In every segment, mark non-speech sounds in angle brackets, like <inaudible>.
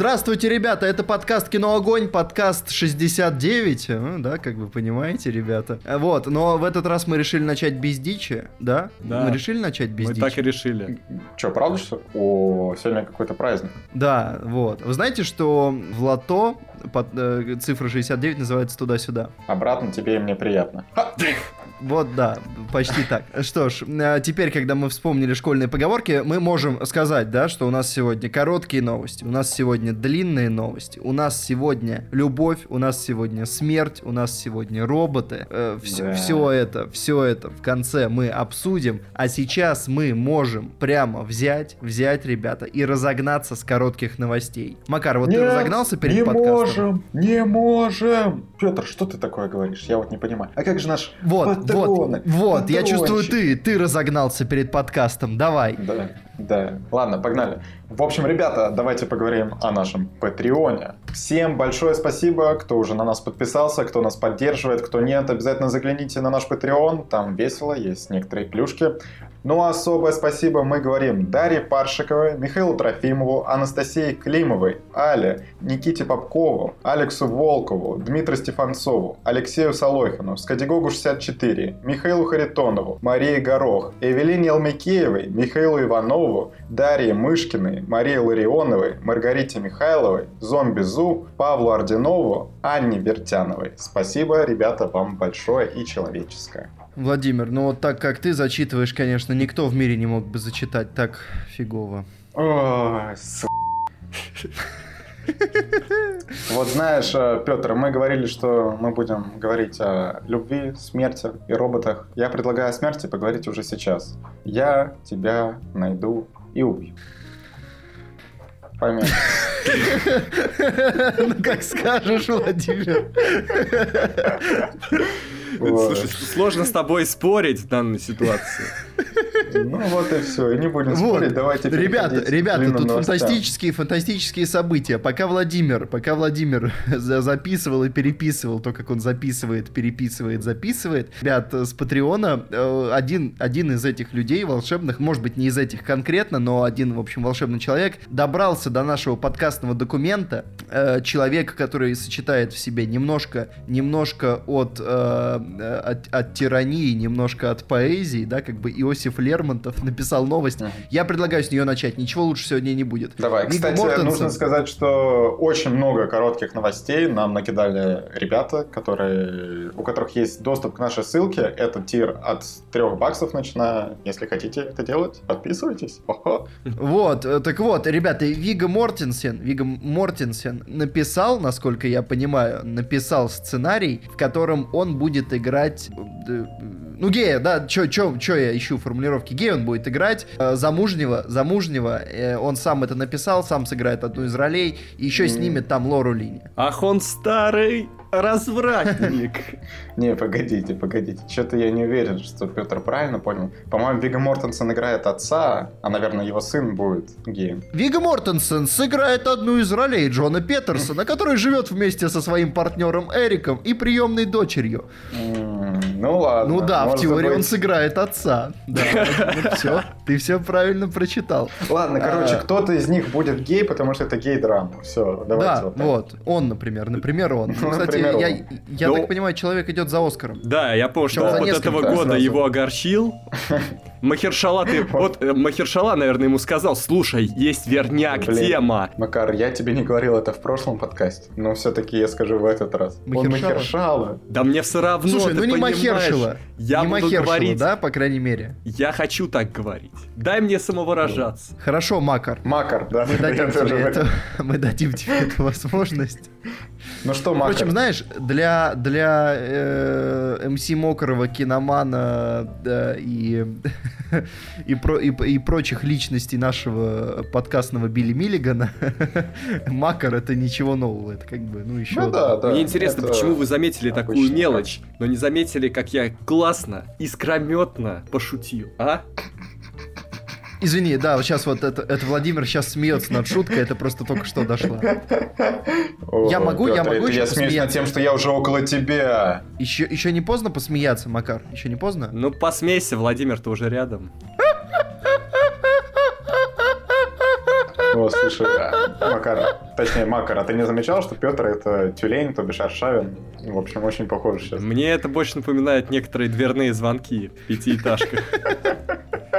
Здравствуйте, ребята, это подкаст «Кино Огонь», подкаст 69, ну, да, как вы понимаете, ребята. Вот, но в этот раз мы решили начать без дичи, да? Да. Мы решили начать без Мы дичи? так и решили. Че, правда, что? О, сегодня какой-то праздник. Да, вот. Вы знаете, что в лото под, э, цифра 69 называется туда-сюда? Обратно тебе и мне приятно. <laughs> Вот, да, почти так. Что ж, э, теперь, когда мы вспомнили школьные поговорки, мы можем сказать, да, что у нас сегодня короткие новости, у нас сегодня длинные новости, у нас сегодня любовь, у нас сегодня смерть, у нас сегодня роботы. все, Да. все это, все это в конце мы обсудим, а сейчас мы можем прямо взять, взять, ребята, и разогнаться с коротких новостей. Макар, вот ты Нет, разогнался перед не подкастом? можем, не можем. Петр, что ты такое говоришь? Я вот не понимаю. А как же наш Вот, вот, патроны, вот, я чувствую, ты, ты разогнался перед подкастом, давай. Да, да. Ладно, погнали. В общем, ребята, давайте поговорим о нашем Патреоне. Всем большое спасибо, кто уже на нас подписался, кто нас поддерживает, кто нет, обязательно загляните на наш Patreon, там весело, есть некоторые плюшки. Ну а особое спасибо мы говорим Дарье Паршиковой, Михаилу Трофимову, Анастасии Климовой, Але, Никите Попкову, Алексу Волкову, Дмитрию Стефанцову, Алексею Солохину, Скадигогу 64, Михаилу Харитонову, Марии Горох, Эвелине Алмикеевой, Михаилу Иванову, Дарье Мышкиной, Марии Ларионовой, Маргарите Михайловой, Зомби Зу, Павлу Ординову, Анне Вертяновой. Спасибо, ребята, вам большое и человеческое. Владимир, ну вот так как ты зачитываешь, конечно, никто в мире не мог бы зачитать так фигово. Ой, с***. Вот знаешь, Петр, мы говорили, что мы будем говорить о любви, смерти и роботах. Я предлагаю о смерти поговорить уже сейчас. Я тебя найду и убью. Пойми. <laughs> Ну как скажешь, Владимир. Слушай, сложно с тобой спорить в данной ситуации. Ну вот и все. И не будем Вот, спорить. Давайте ребята, ребята, тут новостям. фантастические, фантастические события. Пока Владимир, пока Владимир <laughs> за- записывал и переписывал то, как он записывает, переписывает, записывает. Ребят, с Патреона э, один, один из этих людей волшебных, может быть, не из этих конкретно, но один, в общем, волшебный человек, добрался до нашего подкастного документа. Э, человек, который сочетает в себе немножко, немножко от, э, от, от тирании, немножко от поэзии, да, как бы Иосиф Лермонтов написал новость. Мгм. Я предлагаю с нее начать. Ничего лучше сегодня не будет. Давай, Вигго кстати, Мортенсен. нужно сказать, что очень много коротких новостей нам накидали ребята, которые, у которых есть доступ к нашей ссылке. Это тир от 3 баксов начиная. Если хотите это делать, подписывайтесь. Ого. Вот, э, так вот, ребята, Вига Мортенсен, Вига Мортенсен написал, насколько я понимаю, написал сценарий, в котором он будет играть... Ну, гея, да, чё, чё, чё я ищу формулировки? Гея он будет играть, э, замужнего, замужнего, э, он сам это написал, сам сыграет одну из ролей, и еще Мгм. снимет там Лору Лини. Ах, он старый развратник. Не, погодите, погодите. Что-то я не уверен, что Петр правильно понял. По-моему, Вига Мортенсен играет отца, а, наверное, его сын будет геем. Вига Мортенсен сыграет одну из ролей Джона Петерсона, который живет вместе со своим партнером Эриком и приемной дочерью. Ну ладно. Ну да, в теории он сыграет отца. Да, <laughs> все, ты все правильно прочитал. Ладно, короче, А. кто-то из них будет гей, потому что это гей-драма. Все, давайте Да, вот он, например, например, он. <laughs> Кстати, я, он. я Ну- так понимаю, человек идет за Оскаром. Да, я помню, что опыт этого года сразу. его огорчил. <laughs> Махершала, ты... Вот э, Махершала, наверное, ему сказал, слушай, есть верняк, Блин. тема. Макар, я тебе не говорил это в прошлом подкасте, но все-таки я скажу в этот раз. Он Махершала? Махершала. Да мне все равно, Слушай, ты ну не. Махершила. Я не буду говорить, да, по крайней мере. я хочу так говорить. Дай мне самовыражаться. Хорошо, Макар. Макар, да. Мы <laughs> я дадим, тебе это, мы дадим тебе эту возможность. <laughs> Ну что, Макар? Впрочем, знаешь, для, для э, МС Мокрого, киномана да, и, <laughs> и, про- и, и прочих личностей нашего подкастного Билли Миллигана, <laughs> Макар это ничего нового. Это как бы, ну еще... Ну да, да. Мне интересно, это почему вы заметили такую мелочь, но не заметили, как я классно, искрометно пошутил, а? Извини, да, вот сейчас вот это, это Владимир сейчас смеется над шуткой, это просто только что дошло. О, Я могу- я Пётр, могу еще я смеюсь над посмеяться? тем, что я уже около тебя. Еще, еще не поздно посмеяться, Макар? Еще не поздно? Ну, посмейся, Владимир, ты уже рядом. О, слушай, а, Макар, точнее, Макар, а ты не замечал, что Петр это тюлень, то бишь Аршавин? В общем, очень похоже сейчас. Мне это больше напоминает некоторые дверные звонки в пятиэтажках.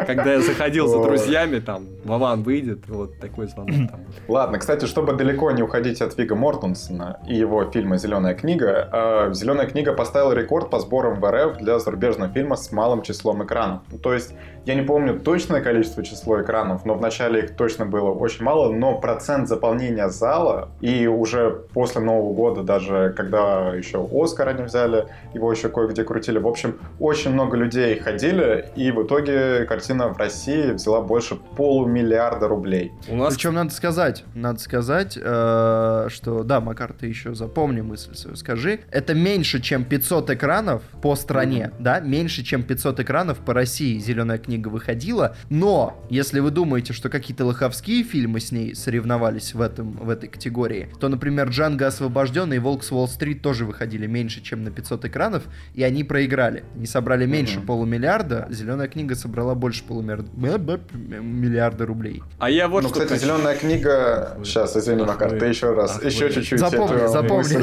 Когда я заходил за друзьями, там, Вован выйдет, вот такой звонок там. Ладно, кстати, чтобы далеко не уходить от Вига Мортенсона и его фильма «Зеленая книга», э, «Зеленая книга» поставила рекорд по сборам в РФ для зарубежного фильма с малым числом экранов. То есть, я не помню точное количество число экранов, но вначале их точно было очень мало, но процент заполнения зала, и уже после Нового года, даже когда еще Оскар они взяли, его еще кое-где крутили, в общем, очень много людей ходили, и в итоге картина в России взяла больше полумиллиарда рублей. У нас... Причем надо сказать, надо сказать, э, что, да, Макар, ты еще запомни мысль свою, скажи, это меньше, чем 500 экранов по стране, mm-hmm. да, меньше, чем 500 экранов по России «Зеленая книга» выходила, но, если вы думаете, что какие-то лоховские фильмы с ней соревновались в, этом, в этой категории, то, например, «Джанго освобожденный» и «Волк с Уолл-стрит» тоже выходили меньше, чем на 500 экранов, и они проиграли. Они собрали меньше mm-hmm. полумиллиарда, «Зеленая книга» собрала больше полумиллиарда рублей. А я вот ну, что кстати, зеленая книга... Сейчас, извини, Макар, ты еще раз, ах еще чуть-чуть. Запомни, запомни.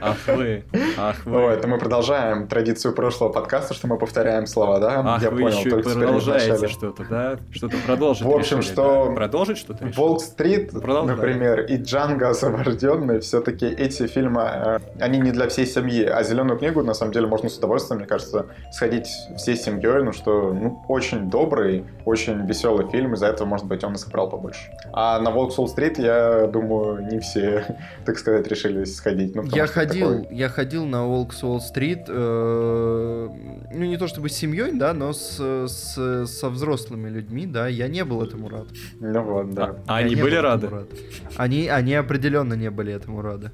Ах вы, ах вы, ах вы. Это мы продолжаем традицию прошлого подкаста, что мы повторяем слова, да? Ах, я вы понял, еще только продолжаете что-то, да? Что-то продолжить В общем, что... Продолжить что-то Волк-стрит, например, и Джанго освобожденный, все-таки эти фильмы, э, они не для всей семьи, а зеленую книгу, на самом деле, можно с удовольствием, мне кажется, сходить всей семьей, ну что, ну, очень добрый, очень веселый фильм, из-за этого, может быть, он и собрал побольше. А на Волк Солл-стрит, я думаю, не все, <laughs> так сказать, решились сходить. Ну, я ходил, такой... я ходил на Волк Солл-стрит, э, ну, не то чтобы с семьей, да, но с, с, со взрослыми людьми, да, я не был этому рад. Ну вот, да. А, они были рады? Рад. Они, они определенно не были этому рады.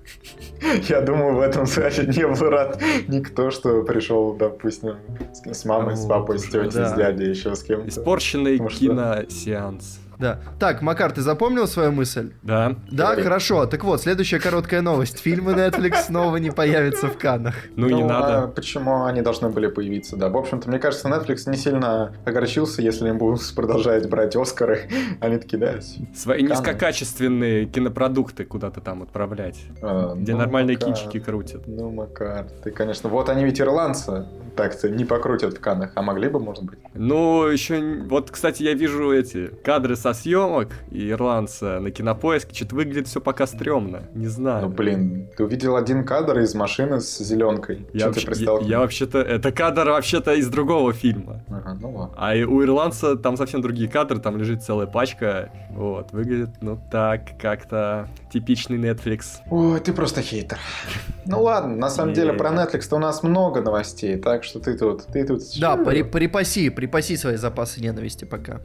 Я думаю, в этом случае не был рад никто, что пришел, допустим, с мамой, с папой, с тетей, с дядей, еще с кем-то. Испорченный киносеанс. Да. Так, Макар, ты запомнил свою мысль? Да. Да, хорошо. Так вот, следующая короткая новость. Фильмы Netflix снова не появятся в Каннах. Ну, ну не надо. А почему они должны были появиться, да? В общем-то, мне кажется, Netflix не сильно огорчился, если им будут продолжать брать Оскары. <laughs> Они такие, да, Свои Канны. низкокачественные кинопродукты куда-то там отправлять. А, где ну, нормальные Макар, кинчики крутят. Ну, Макар, ты, конечно... Вот они ведь ирландцы так-то не покрутят в Каннах, а могли бы, может быть. Ну, еще... Вот, кстати, я вижу эти кадры со съемок и ирландца на кинопоиске. Что-то выглядит все пока стрёмно. Не знаю. Ну, блин, ты увидел один кадр из машины с зеленкой. Я, вообще, я, я вообще-то... Это кадр вообще-то из другого фильма. Ага, ну ладно. А у ирландца там совсем другие кадры, там лежит целая пачка. Вот, выглядит, ну так, как-то типичный Netflix. Ой, ты просто хейтер. Ну ладно, на самом деле про Netflix-то у нас много новостей, так что ты тут... Ты тут... Да, при, припаси, припаси свои запасы ненависти пока.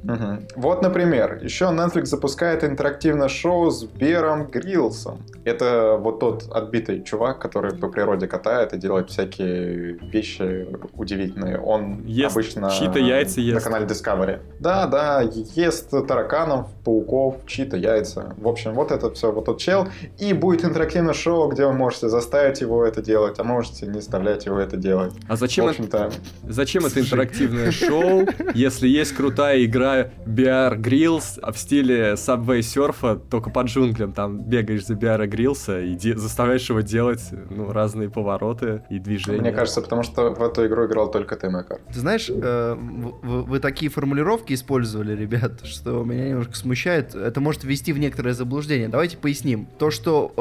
Вот, например, еще Netflix запускает интерактивное шоу с Бером Грилсом. Это вот тот отбитый чувак, который по природе катает и делает всякие вещи удивительные. Он ест обычно чьи-то яйца ест. на канале Discovery. Да, да, ест тараканов, пауков, чьи-то яйца. В общем, вот это все, вот тот чел. И будет интерактивное шоу, где вы можете заставить его это делать, а можете не заставлять его это делать. А зачем, это, зачем это интерактивное шоу, если есть крутая игра Bear Grylls в стиле Subway серфа, только по джунглям, там бегаешь за Bear Grylls и де- заставляешь его делать ну, разные повороты и движения. Мне кажется, потому что в эту игру играл только ты, Макар. Ты знаешь, э, вы, вы такие формулировки использовали, ребят, <laughs> что меня немножко смущает. Это может ввести в некоторое заблуждение. Давайте поясним. То, что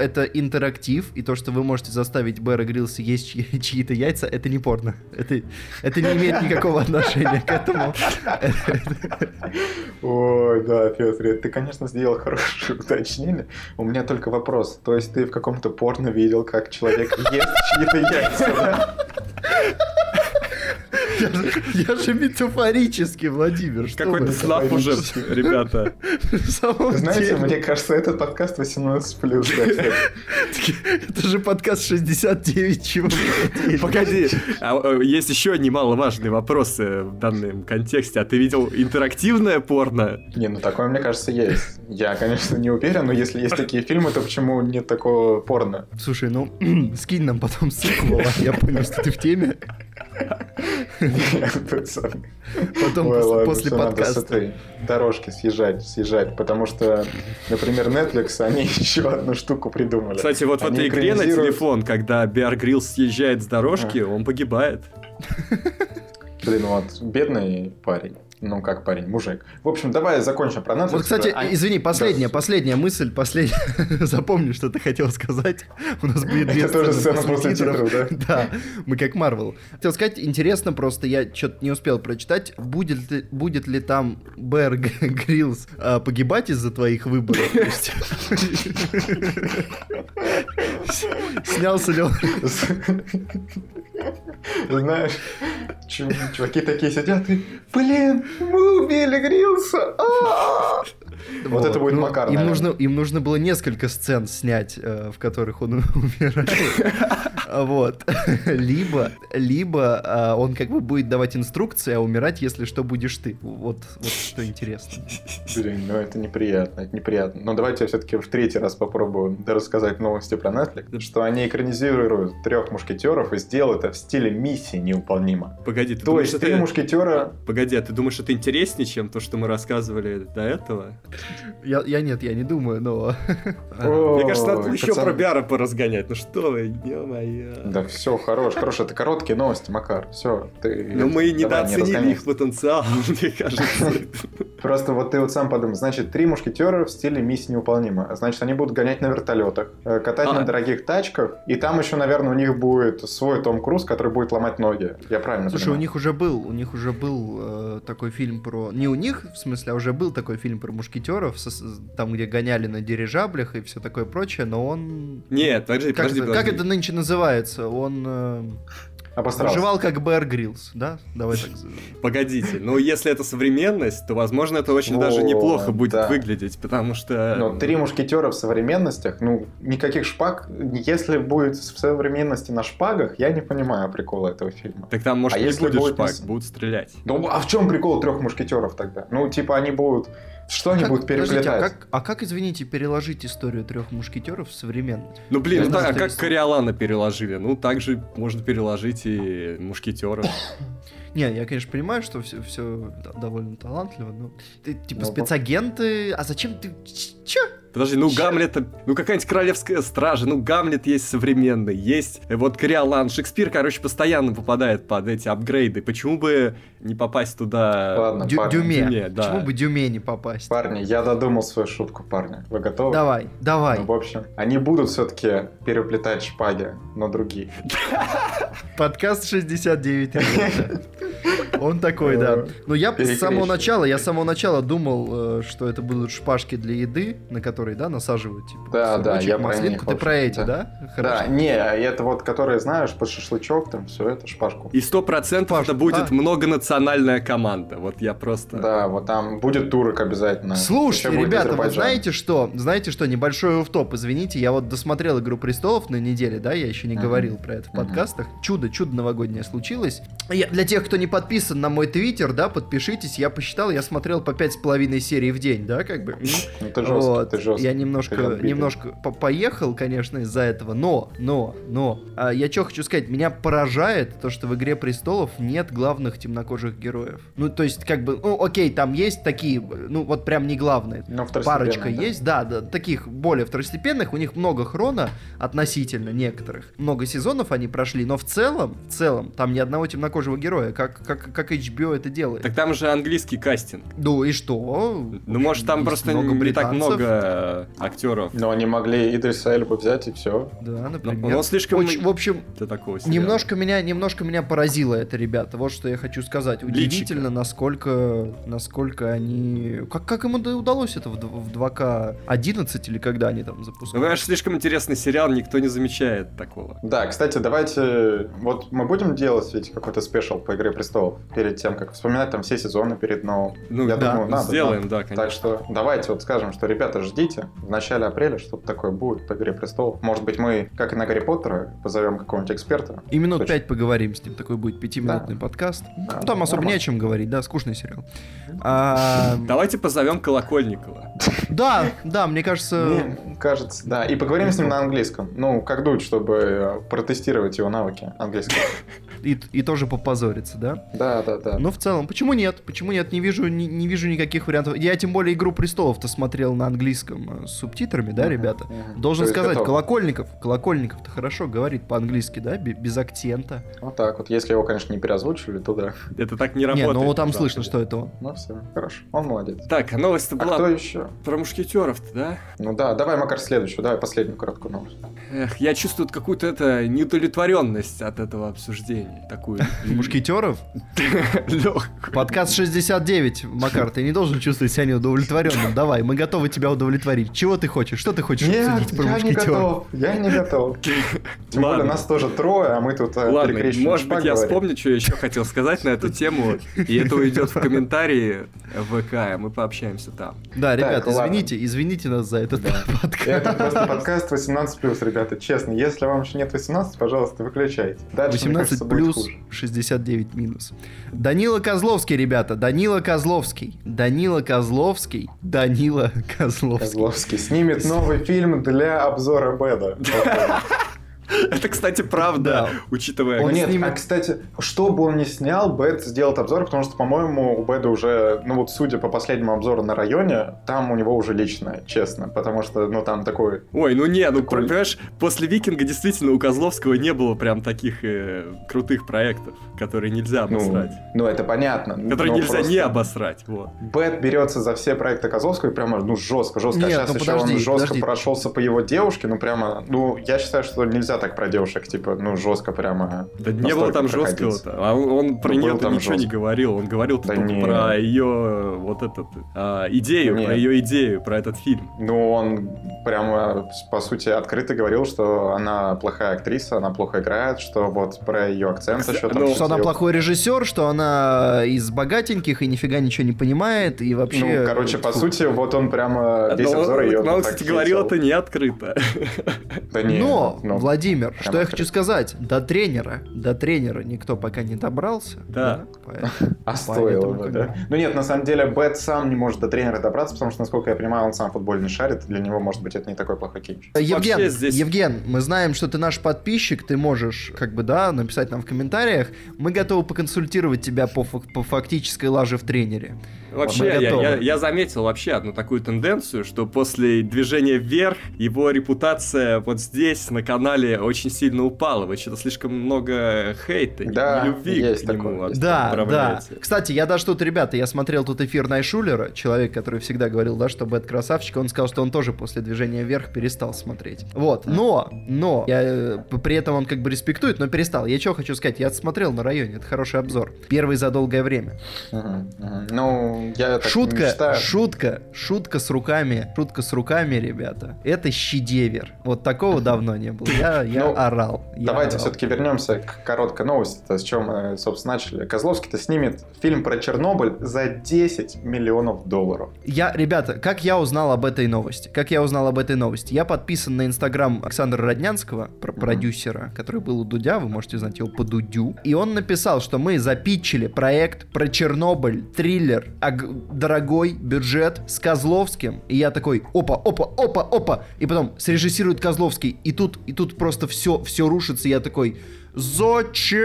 э, это интерактив, и то, что вы можете заставить Бэра Гриллса есть чьи- <laughs> чьи-то яйца, это не порно. Это, это не имеет никакого <laughs> отношения к этому. Ой, да, Петр, ты, конечно, сделал хорошее <laughs> уточнение. У меня только вопрос. То есть ты в каком-то порно видел, как человек ест чьи-то яйца? Я же, я же метафорически, Владимир. Какой-то слав уже, ребята. Знаете, деле. мне кажется, этот подкаст 18 плюс. Это же подкаст 69 чего. Погоди, а, а, есть еще немаловажные вопросы в данном контексте. А ты видел интерактивное порно? Не, ну такое, мне кажется, есть. Я, конечно, не уверен, но если есть такие фильмы, то почему нет такого порно? Слушай, ну <clears throat> скинь нам потом ссылку, я понял, что ты в теме. Потом после, подкаста. дорожки съезжать, съезжать, потому что, например, Netflix, они <laughs> еще одну штуку придумали. Кстати, вот в этой игре на телефон, когда Биар Гриллс съезжает с дорожки, он погибает. Блин, вот, бедный парень. Ну, как парень, мужик. В общем, давай закончим про Netflix. Вот, кстати, А- извини, последняя, Да. последняя мысль, последняя. <laughs> Запомни, что ты хотел сказать. У нас будет две Это тоже сцена после титров, да? <laughs> Да, мы как Марвел. Хотел сказать, интересно просто, я что-то не успел прочитать, будет ли, будет ли там Бэр <laughs> Гриллс а, погибать из-за твоих выборов? Снялся ли он? Знаешь, чу- чуваки такие сидят и, блин, мы убили Грилса! а!» Вот это будет Макар, Им нужно, им нужно было несколько сцен снять, э, в которых он <laughs> умирает. Вот. <laughs> Либо, либо а, он как бы будет давать инструкции, а умирать, если что, будешь ты. Вот, вот что интересно. Блин, ну это неприятно, это неприятно. Но давайте я все-таки в третий раз попробую рассказать новости про Netflix, что они экранизируют трех мушкетеров и сделают это в стиле миссии невыполнима. Погоди, ты То думаешь, есть три мушкетера... Погоди, а ты думаешь, это интереснее, чем то, что мы рассказывали до этого? Я, я нет, я не думаю, но... <laughs> Мне кажется, надо еще про Биара поразгонять. Ну что вы, ё-моё. Да все, хорош, хорош, это короткие новости, Макар, все. Ты... Но Ну, мы недооценили их потенциал, <laughs> мне кажется. <laughs> Просто вот ты вот сам подумай, значит, три мушкетера в стиле миссия невыполнима. Значит, они будут гонять на вертолетах, э, катать А. на дорогих тачках, и там еще, наверное, у них будет свой Том Круз, который будет ломать ноги. Я правильно Слушай, у них уже был, у них уже был э, такой фильм про... Не у них, в смысле, а уже был такой фильм про мушкетеров, со- там, где гоняли на дирижаблях и все такое прочее, но он... Нет, подожди, Как, подожди, это, как подожди. это нынче называется? Он э, Обосрался. выживал как Бэр Гриллс, да? Давай так. <laughs> Погодите, ну если это современность, то, возможно, это очень даже неплохо будет выглядеть, потому что... Но три мушкетера в современностях, ну, никаких шпаг. Если будет в современности на шпагах, я не понимаю прикола этого фильма. Так там, может, А не будет шпаг, будут стрелять. Ну, а в чем прикол трех мушкетеров тогда? Ну, типа, они будут... Что они Как- будут подождите, переплетать? а как, а как, извините, переложить историю трех мушкетеров в современность? Ну, блин, ну так, а как. Кориолана переложили? Ну, также можно переложить и мушкетера. Не, я, конечно, понимаю, что все, все довольно талантливо, но ты, типа Ну, спецагенты, а зачем ты... Чё? Подожди, ну Чё? Гамлет, ну какая-нибудь королевская стража, ну Гамлет есть современный, есть э, вот Кориолан, Шекспир, короче, постоянно попадает под эти апгрейды. Почему бы не попасть туда? Ладно, Дю- парни. Дюме. Дюме, да. Почему бы Дюме не попасть? Парни, я додумал свою шутку, парни. Вы готовы? Давай, давай. Ну, в общем, они будут все-таки переплетать шпаги, но другие. Подкаст 69 минут. Он такой, да. Но я с самого начала, я с самого начала думал, э, что это будут шпажки для еды, на которые, да, насаживают, типа, Да, да, я про маслинку. них, Ты про эти, да. да? Да, не, это вот, которые, знаешь, под шашлычок, там, все это, шпажку. И сто процентов это будет а? многонациональная команда. Вот я просто... Да, вот там будет турок обязательно. Слушайте, ребята, вы знаете что? Знаете что? Небольшой офф-топ, извините, я вот досмотрел «Игру престолов» на неделе, да, я еще не Мгм. говорил про это в Мгм. подкастах. Чудо, чудо новогоднее случилось. Я- для тех, кто не подписан на мой твиттер, да, подпишитесь, я посчитал, я смотрел по пять с половиной серий в день, да, как бы. М? Ну, Вот, ты жесткий. Я немножко, немножко по- поехал, конечно, из-за этого, но, но, но, а, я что хочу сказать, меня поражает то, что в «Игре престолов» нет главных темнокожих героев. Ну, то есть, как бы, ну, окей, там есть такие, ну, вот прям не главные. Второстепенный, Парочка да. есть, да, да, таких более второстепенных, у них много хрона относительно некоторых. Много сезонов они прошли, но в целом, в целом, там ни одного темнокожего героя, как, как, как HBO это делает. Так там же английский кастинг. Ну и что? Ну, может, там Есть просто много не так британцев. Много актеров. Но они могли Идриса Эльба взять и все. Да, Но например. он слишком Оч- в общем, для такого сериала. немножко меня, немножко меня поразило это, ребята. Вот что я хочу сказать. Удивительно, насколько, насколько они... Как, как им уда- удалось это в, в 2К11 или когда они там Ну, запускали? понимаешь, слишком интересный сериал, никто не замечает такого. Да, кстати, давайте... Вот мы будем делать ведь какой-то спешл по «Игре престолов» перед тем, как вспоминать там все сезоны перед новым. Ну, Я да, думаю, надо, сделаем, надо. да, конечно. Так что давайте вот скажем, что, ребята, ждите. В начале апреля что-то такое будет по «Игре престолов». Может быть, мы, как и на «Гарри Поттера», позовем какого-нибудь эксперта. И минут Точно. пять поговорим с ним. Такой будет пятиминутный подкаст. Да, Ну, там особо не о чем говорить, да, скучный сериал. А, Давайте позовем Колокольникова. <laughs> да, да, мне кажется... Мне кажется, да. И поговорим с ним на английском. Ну, как дуть, чтобы протестировать его навыки английского. <laughs> и, и тоже попозориться, да? Да, да, да. Но в целом, почему нет? Почему нет? Не вижу, не, не вижу никаких вариантов. Я тем более «Игру престолов»-то смотрел на английском э, с субтитрами, да, ребята? мгм. Должен То сказать, готов. Колокольников, Колокольников-то хорошо говорит по-английски, да, бе- без акцента. Вот так вот. Если его, конечно, не переозвучивали, то да. Это так не Не, работает. ну там слышно, что это он. Ну все, хорошо. Он молодец. Так, а новость-то А была кто еще? про мушкетеров-то, да? Ну да, давай, Макар, следующую. Давай последнюю короткую новость. Эх, я чувствую какую-то это неудовлетворенность от этого обсуждения. Такую <laughs> Мушкетеров? <laughs> Подкаст 69, Макар, ты не должен чувствовать себя неудовлетворенным. Давай, мы готовы тебя удовлетворить. Чего ты хочешь? Что ты хочешь Нет, обсудить про я не мушкетеров? готов. Я не готов. <laughs> Тем более Ладно. нас тоже трое, а мы тут э, Ладно, может быть, я вспомню, что я еще хотел сказать на эту тему, и это уйдет в комментарии в ВК, и мы пообщаемся там. Да, ребят, извините, извините нас за этот подкаст. Это просто подкаст 18+, ребята, честно. Если вам еще нет 18, пожалуйста, выключайте. Дальше, мне 18 кажется, будет плюс, хуже. 69 минус. Данила Козловский, ребята, Данила Козловский. Данила Козловский. Данила Козловский. Козловский снимет новый фильм для обзора Беда. <laughs> <laughs> Это, кстати, правда, Да. учитывая... Он нет, а, кстати, что бы он ни снял, Бэд сделает обзор, потому что, по-моему, у Бэда уже, ну вот, судя по последнему обзору на районе, там у него уже личное, честно, потому что, ну, там такой... Ой, ну не, ну Такой- понимаешь, после Викинга действительно у Козловского не было прям таких э, крутых проектов, которые нельзя Ну, обосрать. ну, это понятно. которые нельзя просто не обосрать, вот. Бэт берется за все проекты Козловского и прямо, ну, жестко, жестко. Нет, а сейчас ну, еще подожди, он жестко подожди. прошелся по его девушке, ну, прямо, ну, я считаю, что нельзя так про девушек, типа, ну, жестко прямо. Да не было там проходить. жесткого-то. А он, про Ну, нее ничего не жестко. говорил. Он говорил Да только не. про ее вот этот а, идею, Нет. про ее идею, про этот фильм. Ну, он прямо, по сути, открыто говорил, что она плохая актриса, она плохо играет, что вот про ее акцент Кстати, еще там... ну, Что она плохой режиссер, что она из богатеньких и нифига ничего не понимает, и вообще... Ну, короче, по Фу. сути, вот он прямо весь Но обзор он, ее... он, кстати, говорил это не открыто. Да не, Но, ну, Владимир, прям что я хочу сказать, до тренера, до тренера никто пока не добрался. Да. поэтому- <laughs> А стоило бы, да? Ну нет, на самом деле Bad сам не может до тренера добраться, потому что, насколько я понимаю, он сам футбол не шарит, для него, может быть, это не такой плохой кинчик. Евген, Вообще здесь- Евген, мы знаем, что ты наш подписчик, ты можешь, как бы, да, написать нам в комментариях. Мы готовы поконсультировать тебя по, фак- по фактической лаже в тренере. Вообще, я, я- я заметил вообще одну такую тенденцию, что после движения вверх его репутация вот здесь, на канале, очень сильно упала. Вы что-то слишком много хейта, и Да, любви есть к нему от- Да, да. Кстати, я даже тут, ребята, я смотрел тут эфир Найшулера, человек, который всегда говорил, да, что Бэт красавчик, он сказал, что он тоже после движения вверх перестал смотреть. Вот, но, но, я, э, при этом он как бы респектует, но перестал. Я что хочу сказать, я смотрел на районе, это хороший обзор. Первый за долгое время. Ну, я так не шутка, считаю. шутка, шутка с руками, шутка с руками, ребята. Это щедевер. Вот такого давно не было. Я, я Ну, орал. я Давайте все-таки вернемся к короткой новости, с чем мы, собственно, начали. Козловский-то снимет фильм про Чернобыль за 10 миллионов долларов. Я, ребята, как я узнал об этой новости? Как я узнал об этой новости? Я подписан на инстаграм Александра Роднянского, пр- Мгм. продюсера, который был у Дудя, вы можете знать его по Дудю. И он написал, что мы запитчили проект про Чернобыль, триллер, дорогой бюджет с Козловским. И я такой, опа, опа, опа, опа. И потом срежиссирует Козловский. И тут, и тут просто все, все рушится. Я такой, зачем?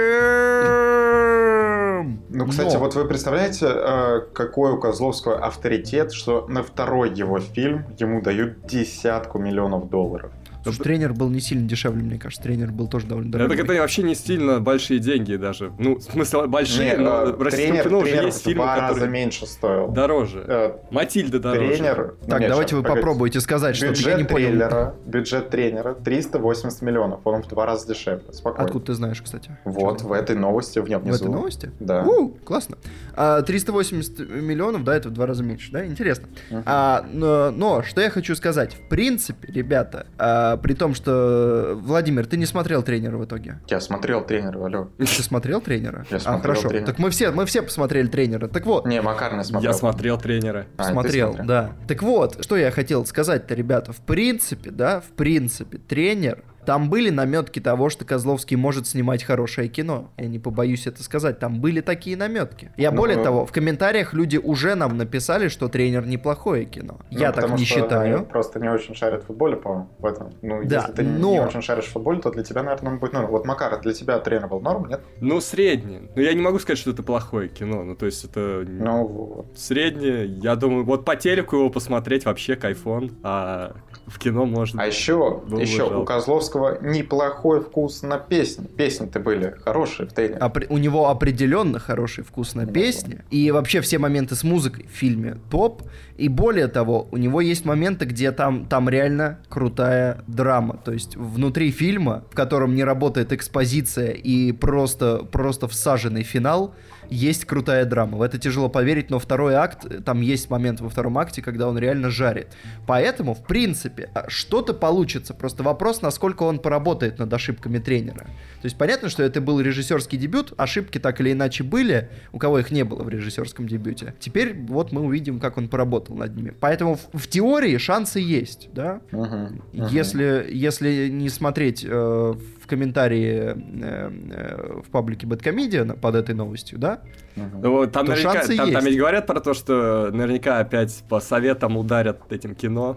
Ну, кстати, Но- вот вы представляете, э, какой у Козловского авторитет, что на второй его фильм ему дают десятку миллионов долларов. Слушай, тренер был не сильно дешевле, мне кажется. Тренер был тоже довольно дорогой. так это вообще не сильно большие деньги даже. Ну, в смысле, большие, Не, но э, в российском тренер, кино уже тренер есть в фильмы, два раза которые меньше стоил. дороже. Э, Матильда дороже. Тренер... ну, Так, нет, давайте вы погодите. попробуйте сказать, что я Бюджет не понял. трейлера, бюджет тренера 380 миллионов, он в два раза дешевле. Спокойно. Откуда ты знаешь, кстати? Вот, в этой новости, в нем В этой новости? Да. У, классно. А, 380 миллионов, да, это в два раза меньше, да? Интересно. Мгм. А, но, но, что я хочу сказать. В принципе, ребята, а, при том, что... Владимир, ты не смотрел тренера в итоге? Я смотрел тренера, алло. Ты смотрел тренера? Я а, смотрел хорошо. «Тренера». Так мы все, мы все посмотрели тренера. Так вот, Не, Макар не смотрел. Я смотрел тренера. А, смотрел. да. Так вот, что я хотел сказать-то, ребята. В принципе, да, в принципе, тренер Там были наметки того, что Козловский может снимать хорошее кино. Я не побоюсь это сказать. Там были такие наметки. Я Ну, более э, того, в комментариях люди уже нам написали, что тренер неплохое кино. Ну, Я так не что они считаю. просто не очень шарят в футболе, по в этом. Ну, Да, если ты но- не очень шаришь в футболе, то для тебя, наверное, он будет норм. Вот Макар, для тебя тренер был норм, нет? Ну, средний. Ну, я не могу сказать, что это плохое кино. Ну, то есть, это Ну, вот. среднее. Я думаю, вот по телеку его посмотреть вообще кайфон, а в кино можно... А еще, еще у. Козловского неплохой вкус на песни. Песни-то были хорошие в тренере. Опре- у него определенно хороший вкус на песни. И вообще все моменты с музыкой в фильме топ. И более того, у него есть моменты, где там, там реально крутая драма. То есть внутри фильма, в котором не работает экспозиция и просто, просто всаженный финал, есть крутая драма. В это тяжело поверить, но второй акт, там есть момент во втором акте, когда он реально жарит. Поэтому, в принципе, а, что-то получится. Просто вопрос, насколько он поработает над ошибками тренера. То есть понятно, что это был режиссерский дебют, ошибки так или иначе были, у кого их не было в режиссерском дебюте. Теперь вот мы увидим, как он поработал над ними. Поэтому в, в теории шансы есть, да? Мгм, мгм. Если, если не смотреть э, комментарии э, э, в паблике Бэткомедиана под этой новостью, да? Ну, там, То наверняка, шансы там, там есть. ведь говорят про то, что наверняка опять по советам ударят этим кино.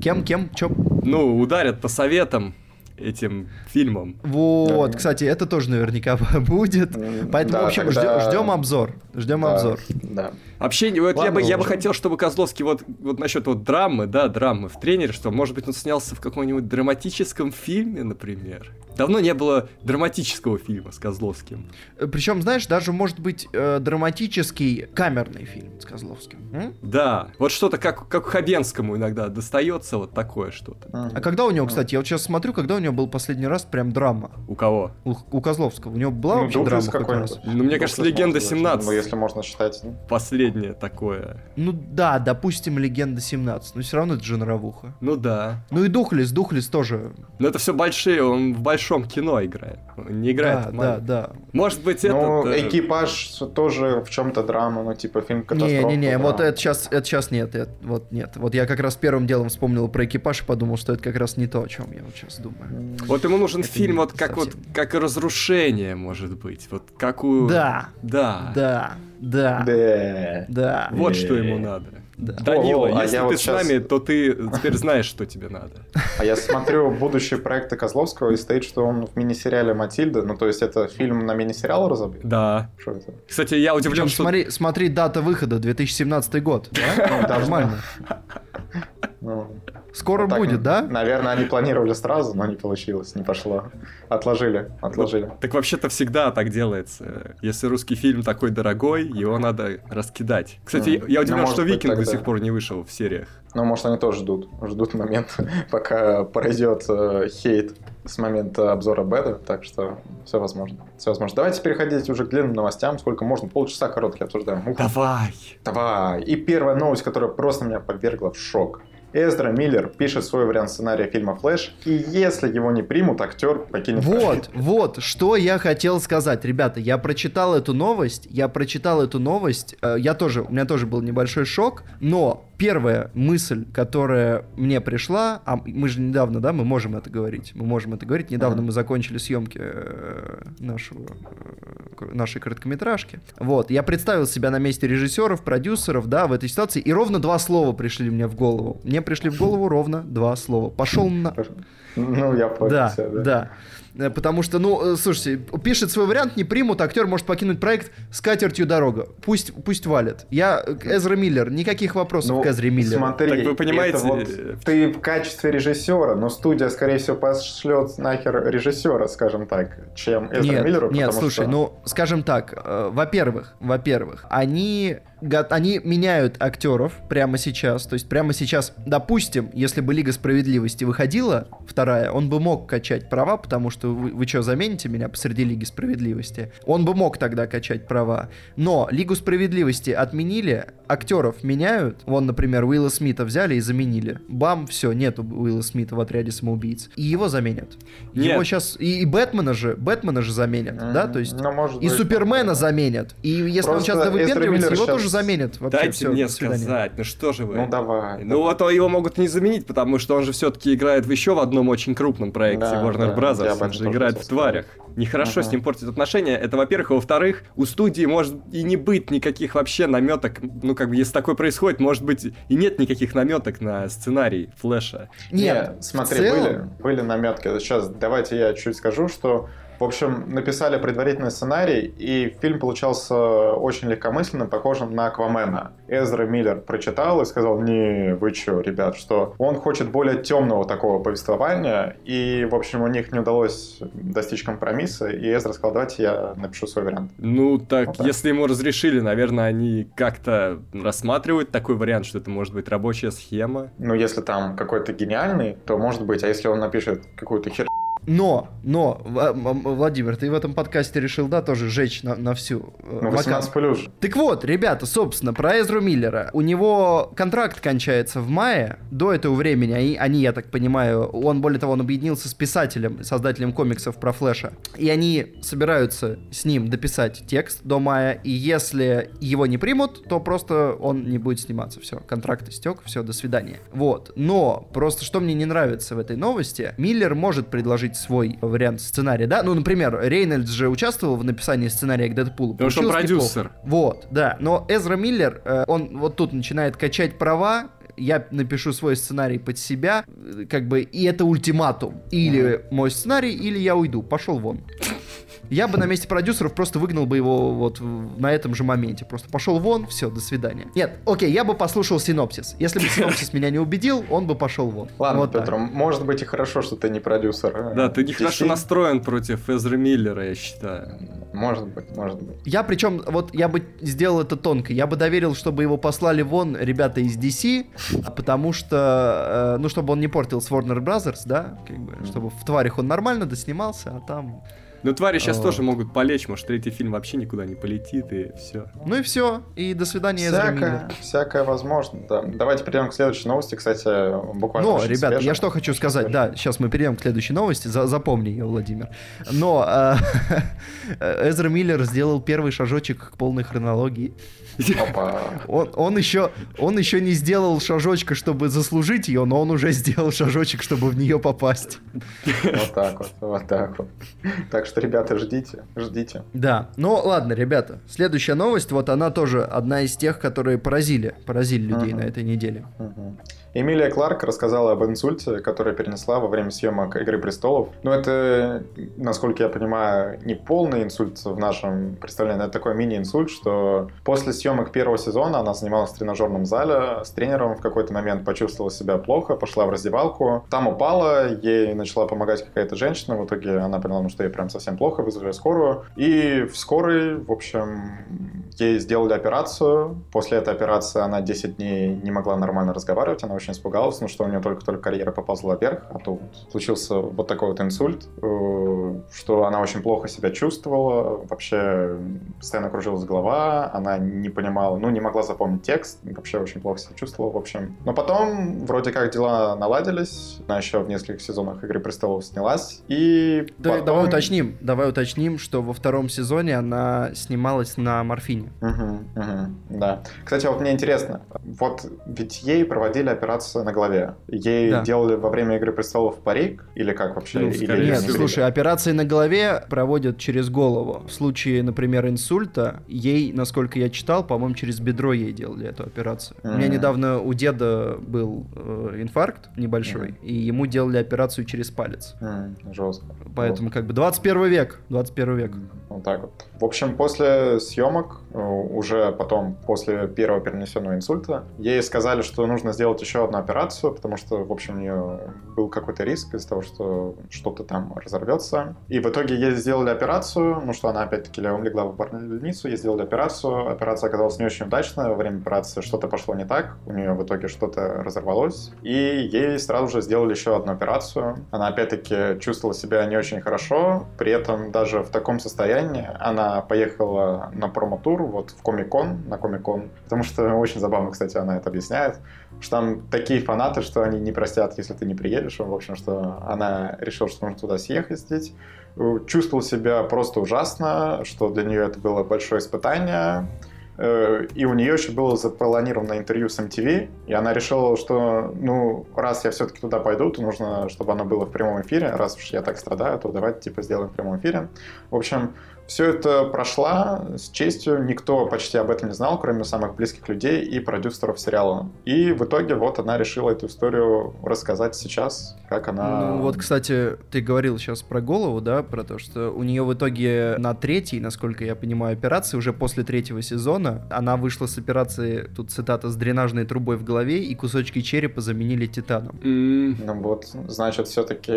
Кем, кем, чё? Ну, ударят по советам этим фильмам. Вот, Да. кстати, это тоже наверняка <laughs> будет. Поэтому, да, в общем, тогда- ждем, ждем обзор. Ждем Да, обзор. Да. Вообще, вот я, Ладно, бы, я бы хотел, чтобы Козловский вот, вот насчет вот драмы, да, драмы в тренере, что, может быть, он снялся в каком-нибудь драматическом фильме, например. Давно не было драматического фильма с Козловским. Причем, знаешь, даже может быть э, драматический камерный фильм с Козловским. М? Да, вот что-то как, как Хабенскому иногда достается, вот такое что-то. А когда у него, кстати, я вот сейчас смотрю, когда у него был последний раз прям драма? У кого? У, у Козловского. У него была Ну, вообще драма хоть раз? Ну, мне кажется, «Легенда может быть. 17». Ну, если можно считать. ну. Последнее такое. Ну да, допустим, Легенда 17, но все равно это же норовуха. Ну да. Ну и Духлес, Духлес тоже. Но это все большие, он в большом кино играет. Он не играет да, в да, да. Может быть, Ну, этот... э, экипаж тоже в чем-то драма, ну, типа фильм катастрофа. Не-не-не, вот это сейчас, это сейчас нет, это- вот нет. Вот я как раз первым делом вспомнил про экипаж и подумал, что это как раз не то, о чем я вот сейчас думаю. Вот ему нужен Это фильм, вот как вот, как разрушение, может быть. Вот как у... Да, Да. да, да, Да. да. Вот что ему надо. Да. Данила, О, а если я ты вот с щас- нами, то ты теперь знаешь, что тебе надо. А я смотрю будущие проекты Козловского, и стоит, что он в мини-сериале «Матильда», ну, то есть это фильм на мини-сериал разобьет? Да. Что это? Кстати, я удивлен, Причем что... смотри, смотри, дата выхода 2017 год. да? Нормально. Ну, Скоро вот так, будет, да? Наверное, они планировали сразу, но не получилось, не пошло. Отложили, отложили. Так вообще-то всегда так делается. Если русский фильм такой дорогой, его надо раскидать. Кстати, Мгм. я Ну, удивлен, может что быть, Викинг до тогда. сих пор не вышел в сериях. Ну, может, они тоже ждут. Ждут момент, <laughs> пока пройдет э, хейт с момента обзора беда. Так что все возможно. Все возможно. Давайте переходить уже к длинным новостям. Сколько можно? Полчаса короткие обсуждаем. Ух, Давай! Давай. И первая новость, которая просто меня повергла в шок. Эздра Миллер пишет свой вариант сценария фильма «Флэш», и если его не примут, актер покинет Вот, вот, что я хотел сказать. Ребята, я прочитал эту новость, я прочитал эту новость, э, я тоже, у меня тоже был небольшой шок, но первая мысль, которая мне пришла, а мы же недавно, да, мы можем это говорить, мы можем это говорить, недавно Мгм. мы закончили съемки э, нашего, э, нашей короткометражки, вот, я представил себя на месте режиссеров, продюсеров, да, в этой ситуации, и ровно два слова пришли мне в голову. Мне пришли в голову ровно два слова. Пошел на... Ну, я понял. Да, да. Э, Потому что, ну, э, слушайте, пишет свой вариант, не примут, актер может покинуть проект с катертью дорога. Пусть, пусть валит. Я э, Эзра Миллер, никаких вопросов Ну, к Эзре Миллеру. Смотри, Так вы понимаете, это вот ты в качестве режиссера, но студия, скорее всего, пошлет нахер режиссера, скажем так, чем Эзра Нет, Миллеру. нет, слушай, что- ну, скажем так, э, во-первых, во-первых, они, они меняют актеров прямо сейчас, то есть прямо сейчас, допустим, если бы Лига Справедливости выходила, вторая, он бы мог качать права, потому что вы, вы что, замените меня посреди Лиги Справедливости? Он бы мог тогда качать права. Но Лигу Справедливости отменили, актеров меняют. Вон, например, Уилла Смита взяли и заменили. Бам, все, нету Уилла Смита в отряде самоубийц. И его заменят. Нет. Его сейчас... И, и Бэтмена же, Бэтмена же заменят, да? То есть... Ну, может И быть. Супермена заменят. И если он Просто сейчас Эзра выпендривается, Миллер его щас- тоже заменят. Вообще Дайте всё, мне сказать, ну что же вы? Ну, давай. Ну вот а его могут не заменить, потому что он же все-таки играет в еще в одном очень крупном проекте Да, Warner да, Brothers. Он же играет в тварях. Нехорошо Ага. с ним портить отношения. Это, во-первых. А во-вторых, у студии может и не быть никаких вообще наметок. Ну, как бы, если такое происходит, может быть, и нет никаких наметок на сценарий Флэша. Нет, Не, смотри, целом- были, были наметки. Сейчас давайте я чуть скажу, что в общем, написали предварительный сценарий, и фильм получался очень легкомысленным, похожим на Аквамена. Эзра Миллер прочитал и сказал, не, вы чё, ребят, что он хочет более темного такого повествования, и, в общем, у них не удалось достичь компромисса, и Эзра сказал, давайте я напишу свой вариант. Ну, так, Вот так. если ему разрешили, наверное, они как-то рассматривают такой вариант, что это может быть рабочая схема. Ну, если там какой-то гениальный, то может быть, а если он напишет какую-то хер... Но, но, Владимир, ты в этом подкасте решил, да, тоже жечь на, на всю. э, Макар. 18 плюс. Так вот, ребята, собственно, про Эзру Миллера. У него контракт кончается в мае. До этого времени они, они, я так понимаю, он, более того, он объединился с писателем, создателем комиксов про Флэша. И они собираются с ним дописать текст до мая. И если его не примут, то просто он не будет сниматься. Все, контракт истек, все, до свидания. Вот. Но просто что мне не нравится в этой новости, Миллер может предложить свой вариант сценария, да? Ну, например, Рейнольдс же участвовал в написании сценария к Дэдпулу. Потому что он Получилось неплохо. продюсер. Вот, да. Но Эзра Миллер, э, он вот тут начинает качать права, я напишу свой сценарий под себя, э, как бы, и это ультиматум. Или мой сценарий, или я уйду. Пошел вон. Я бы на месте продюсеров просто выгнал бы его вот на этом же моменте. Просто пошел вон, все, до свидания. Нет, окей, я бы послушал синопсис. Если бы синопсис меня не убедил, он бы пошел вон. Ладно, Вот так. Петр, может быть и хорошо, что ты не продюсер. Да, ты нехорошо настроен против Эзры Миллера, я считаю. Может быть, может быть. Я причем, вот я бы сделал это тонко. Я бы доверил, чтобы его послали вон ребята из DC, потому что, э, ну, чтобы он не портил с Warner Brothers, да, как бы, чтобы в тварях он нормально доснимался, а там... Ну, твари сейчас Вот. тоже могут полечь, может, третий фильм вообще никуда не полетит, и все. Ну и все, и до свидания, Эзра Всякое, всякое возможно, да. Давайте перейдем к следующей новости, кстати, буквально Но, очень ребята, свежая. я что хочу сказать, да, сейчас мы перейдем к следующей новости, за- запомни ее, Владимир. Но э, <laughs> Эзра Миллер сделал первый шажочек к полной хронологии. Он, он еще, он еще не сделал шажочка, чтобы заслужить ее, но он уже сделал шажочек, чтобы в нее попасть. Вот так вот, вот так вот. Так что, ребята, ждите, ждите. Да, ну ладно, ребята. Следующая новость, вот она тоже одна из тех, которые поразили, поразили людей Ага. на этой неделе. Мгм. Эмилия Кларк рассказала об инсульте, который перенесла во время съемок «Игры престолов». Но это, насколько я понимаю, не полный инсульт в нашем представлении, это такой мини-инсульт, что после съемок первого сезона она занималась в тренажерном зале с тренером, в какой-то момент почувствовала себя плохо, пошла в раздевалку, там упала, ей начала помогать какая-то женщина, в итоге она поняла, ну, что ей прям совсем плохо, вызвали скорую, и в скорой, в общем, ей сделали операцию, после этой операции она 10 дней не могла нормально разговаривать, она очень испугалась, ну что у нее только-только карьера поползла вверх, а тут случился вот такой вот инсульт, э, что она очень плохо себя чувствовала, вообще постоянно кружилась голова, она не понимала, ну не могла запомнить текст, вообще очень плохо себя чувствовала, в общем. Но потом вроде как дела наладились, она еще в нескольких сезонах «Игры престолов» снялась, и Да- потом- Давай уточним, давай уточним, что во втором сезоне она снималась на морфине. Мгм, мгм, да. Кстати, вот мне интересно, вот ведь ей проводили операцию на голове. Ей Да. делали во время Игры престолов парик или как вообще? Ну, Или Нет, слушай, операции на голове проводят через голову. В случае, например, инсульта, ей, насколько я читал, по-моему, через бедро ей делали эту операцию. У меня недавно у деда был э, инфаркт небольшой, Мгм. и ему делали операцию через палец. М, жестко. Поэтому как бы 21 век, 21 век. Вот так вот. В общем, после съемок, уже потом, после первого перенесенного инсульта, ей сказали, что нужно сделать еще еще одну операцию, потому что, в общем, у нее был какой-то риск из-за того, что что-то там разорвется. И в итоге ей сделали операцию, ну что она опять-таки легла в больницу, ей сделали операцию. Операция оказалась не очень удачная, во время операции что-то пошло не так, у нее в итоге что-то разорвалось. И ей сразу же сделали еще одну операцию. Она опять-таки чувствовала себя не очень хорошо, при этом даже в таком состоянии она поехала на промо-тур вот в Комик-кон, на Комик-кон, потому что очень забавно, кстати, она это объясняет, что там такие фанаты, что они не простят, если ты не приедешь. В общем, что она решила, что нужно туда съездить. Чувствовал себя просто ужасно, что для нее это было большое испытание. Э, и у нее еще было запланировано интервью с MTV, и она решила, что, ну, раз я все-таки туда пойду, то нужно, чтобы оно было в прямом эфире, раз уж я так страдаю, то давайте, типа, сделаем в прямом эфире. В общем, все это прошла с честью, никто почти об этом не знал, кроме самых близких людей и продюсеров сериала. И в итоге вот она решила эту историю рассказать сейчас, как она... Ну вот, кстати, ты говорил сейчас про голову, да, про то, что у нее в итоге на третьей, насколько я понимаю, операции, уже после третьего сезона, она вышла с операции, тут цитата, с дренажной трубой в голове, и кусочки черепа заменили титаном. Mm. Ну вот, значит, все-таки...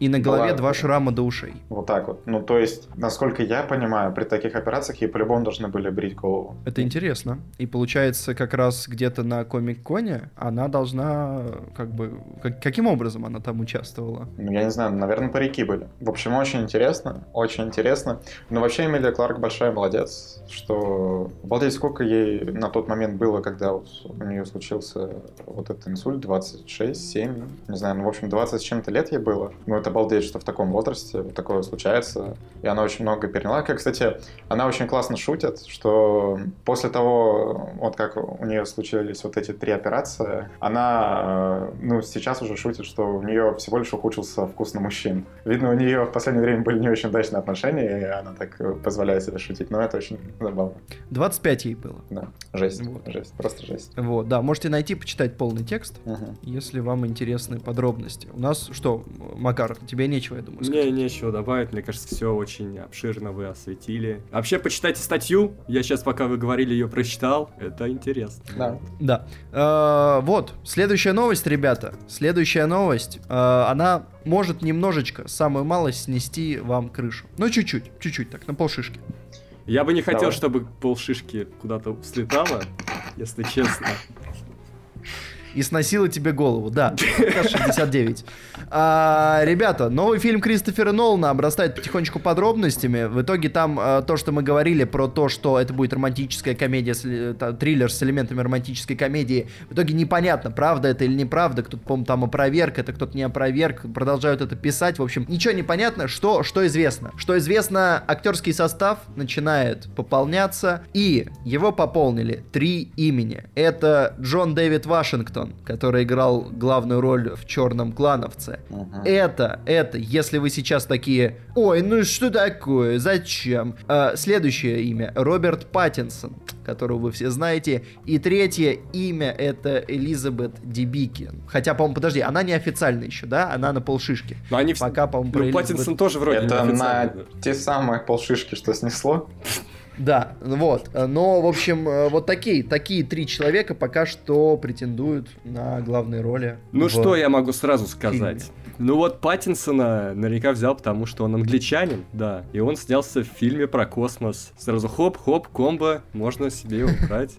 И на голове была... два шрама до ушей. Вот так вот. Ну то есть, насколько я понимаю, при таких операциях ей по-любому должны были брить голову. Это интересно. И получается, как раз где-то на Комик-Коне она должна, как бы, как, каким образом она там участвовала? Ну, я не знаю, наверное, парики были. В общем, очень интересно, очень интересно. Но вообще Эмилия Кларк большая молодец, что... Обалдеть, сколько ей на тот момент было, когда вот у нее случился вот этот инсульт, 26, 7, не знаю, ну, в общем, 20 с чем-то лет ей было. Ну, это обалдеть, что в таком возрасте вот такое случается. И она очень много переняла Малака, кстати, она очень классно шутит, что после того, вот как у нее случились вот эти три операции, она, э, ну, сейчас уже шутит, что у нее всего лишь ухудшился вкус на мужчин. Видно, у нее в последнее время были не очень удачные отношения, и она так позволяет себе шутить, но это очень забавно. 25 ей было. Да, жесть, вот. жесть, просто жесть. Вот, да, можете найти, почитать полный текст, угу. если вам интересны подробности. У нас что, Макар, тебе нечего, я думаю, сказать? Мне нечего добавить, мне кажется, все очень обширно вы осветили. Вообще, почитайте статью. Я сейчас, пока вы говорили, ее прочитал. Это интересно. Да. Да. Э, вот, следующая новость, ребята. Следующая новость. Э, она может немножечко, самую малость, снести вам крышу. Ну, чуть-чуть, чуть-чуть, так, на полшишки. Я бы не хотел, Давай. чтобы полшишки куда-то слетало, если честно и сносила тебе голову. Да, 69. А, ребята, новый фильм Кристофера Нолана обрастает потихонечку подробностями. В итоге там а, то, что мы говорили про то, что это будет романтическая комедия, с, та, триллер с элементами романтической комедии, в итоге непонятно, правда это или неправда. Кто-то, по-моему, там опроверг, это кто-то не опроверг, продолжают это писать. В общем, ничего не понятно, что, что известно. Что известно, актерский состав начинает пополняться, и его пополнили три имени. Это Джон Дэвид Вашингтон, Уортон, который играл главную роль в «Черном клановце». Угу. Это, это, если вы сейчас такие, ой, ну что такое, зачем? А, следующее имя, Роберт Паттинсон, которого вы все знаете. И третье имя это Элизабет Дебики. Хотя, по-моему, подожди, она не официальная еще, да? Она на полшишки. Но они Пока, по-моему, ну, Элизабет... Паттинсон тоже вроде Это на те самые полшишки, что снесло. Да, вот. Но, в общем, э, вот такие, такие три человека пока что претендуют на главные роли. Ну что я могу сразу сказать? Фильме. Ну вот Паттинсона наверняка взял, потому что он англичанин, да. И он снялся в фильме про космос. Сразу хоп-хоп, комбо, можно себе его брать.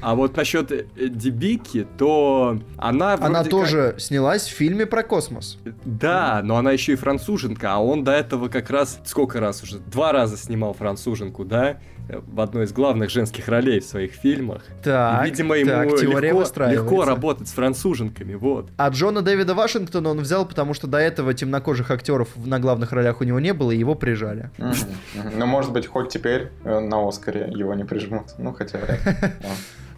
А вот насчет э, Дебики, то она Она тоже как... снялась в фильме про космос. Да, но она еще и француженка, а он до этого как раз сколько раз уже? Два раза снимал француженку, да? В одной из главных женских ролей в своих фильмах. Так, и, видимо, ему так, легко, легко работать с француженками, вот. А Джона Дэвида Вашингтона он взял, потому что до этого темнокожих актеров на главных ролях у него не было, и его прижали. Ну, может быть, хоть теперь э, на Оскаре его не прижмут. Ну, хотя вряд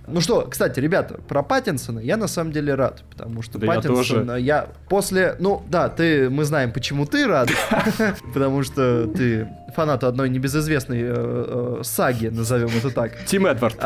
Ну что, кстати, ребята, про Паттинсона я на самом деле рад, потому что да Паттинсон, я, я после, ну да, ты, мы знаем, почему ты рад, <laughs> потому что ты фанат одной небезызвестной э, э, саги, назовем это так. Тим Эдвард.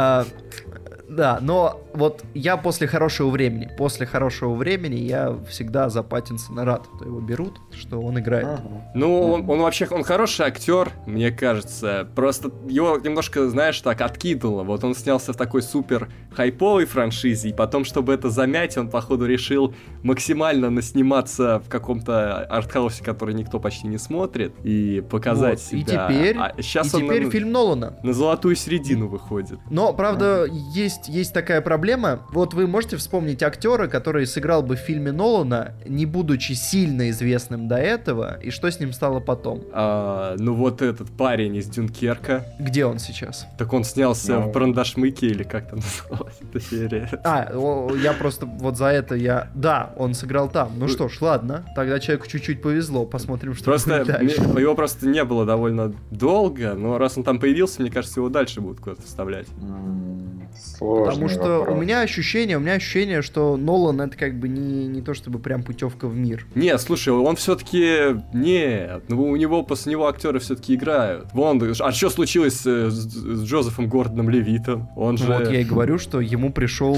А, Да, но вот я после хорошего времени, после хорошего времени я всегда за Паттинсона рад, что его берут, что он играет. Ага. Ну, он, он вообще, он хороший актер, мне кажется. Просто его немножко, знаешь, так откинуло. Вот он снялся в такой супер хайповой франшизе, и потом, чтобы это замять, он, походу, решил максимально насниматься в каком-то артхаусе, который никто почти не смотрит, и показать Вот, И себя. теперь, А и сейчас он теперь на, фильм Нолана. на золотую середину выходит. Но, правда, есть, есть такая проблема. Вот вы можете вспомнить актера, который сыграл бы в фильме Нолана, не будучи сильно известным до этого, и что с ним стало потом? А, ну вот этот парень из Дюнкерка, Где он сейчас? так он снялся Ну. в Брандашмыке или как там называлась эта серия. А, о, я просто вот за это я... Да, он сыграл там. Ну что ж, ладно. Тогда человеку чуть-чуть повезло. Посмотрим, что Просто будет дальше. мне- его просто не было довольно долго, но раз он там появился, мне кажется, его дальше будут куда-то вставлять. М, Сложный Потому что вопрос. у меня ощущение, у меня ощущение, что Нолан это как бы не, не то чтобы прям путевка в мир. Не, слушай, он все-таки нет, ну у него после него актеры все-таки играют. Вон, а что случилось с, с Джозефом Гордоном Левитом? Он же, Вот я и говорю, что ему пришел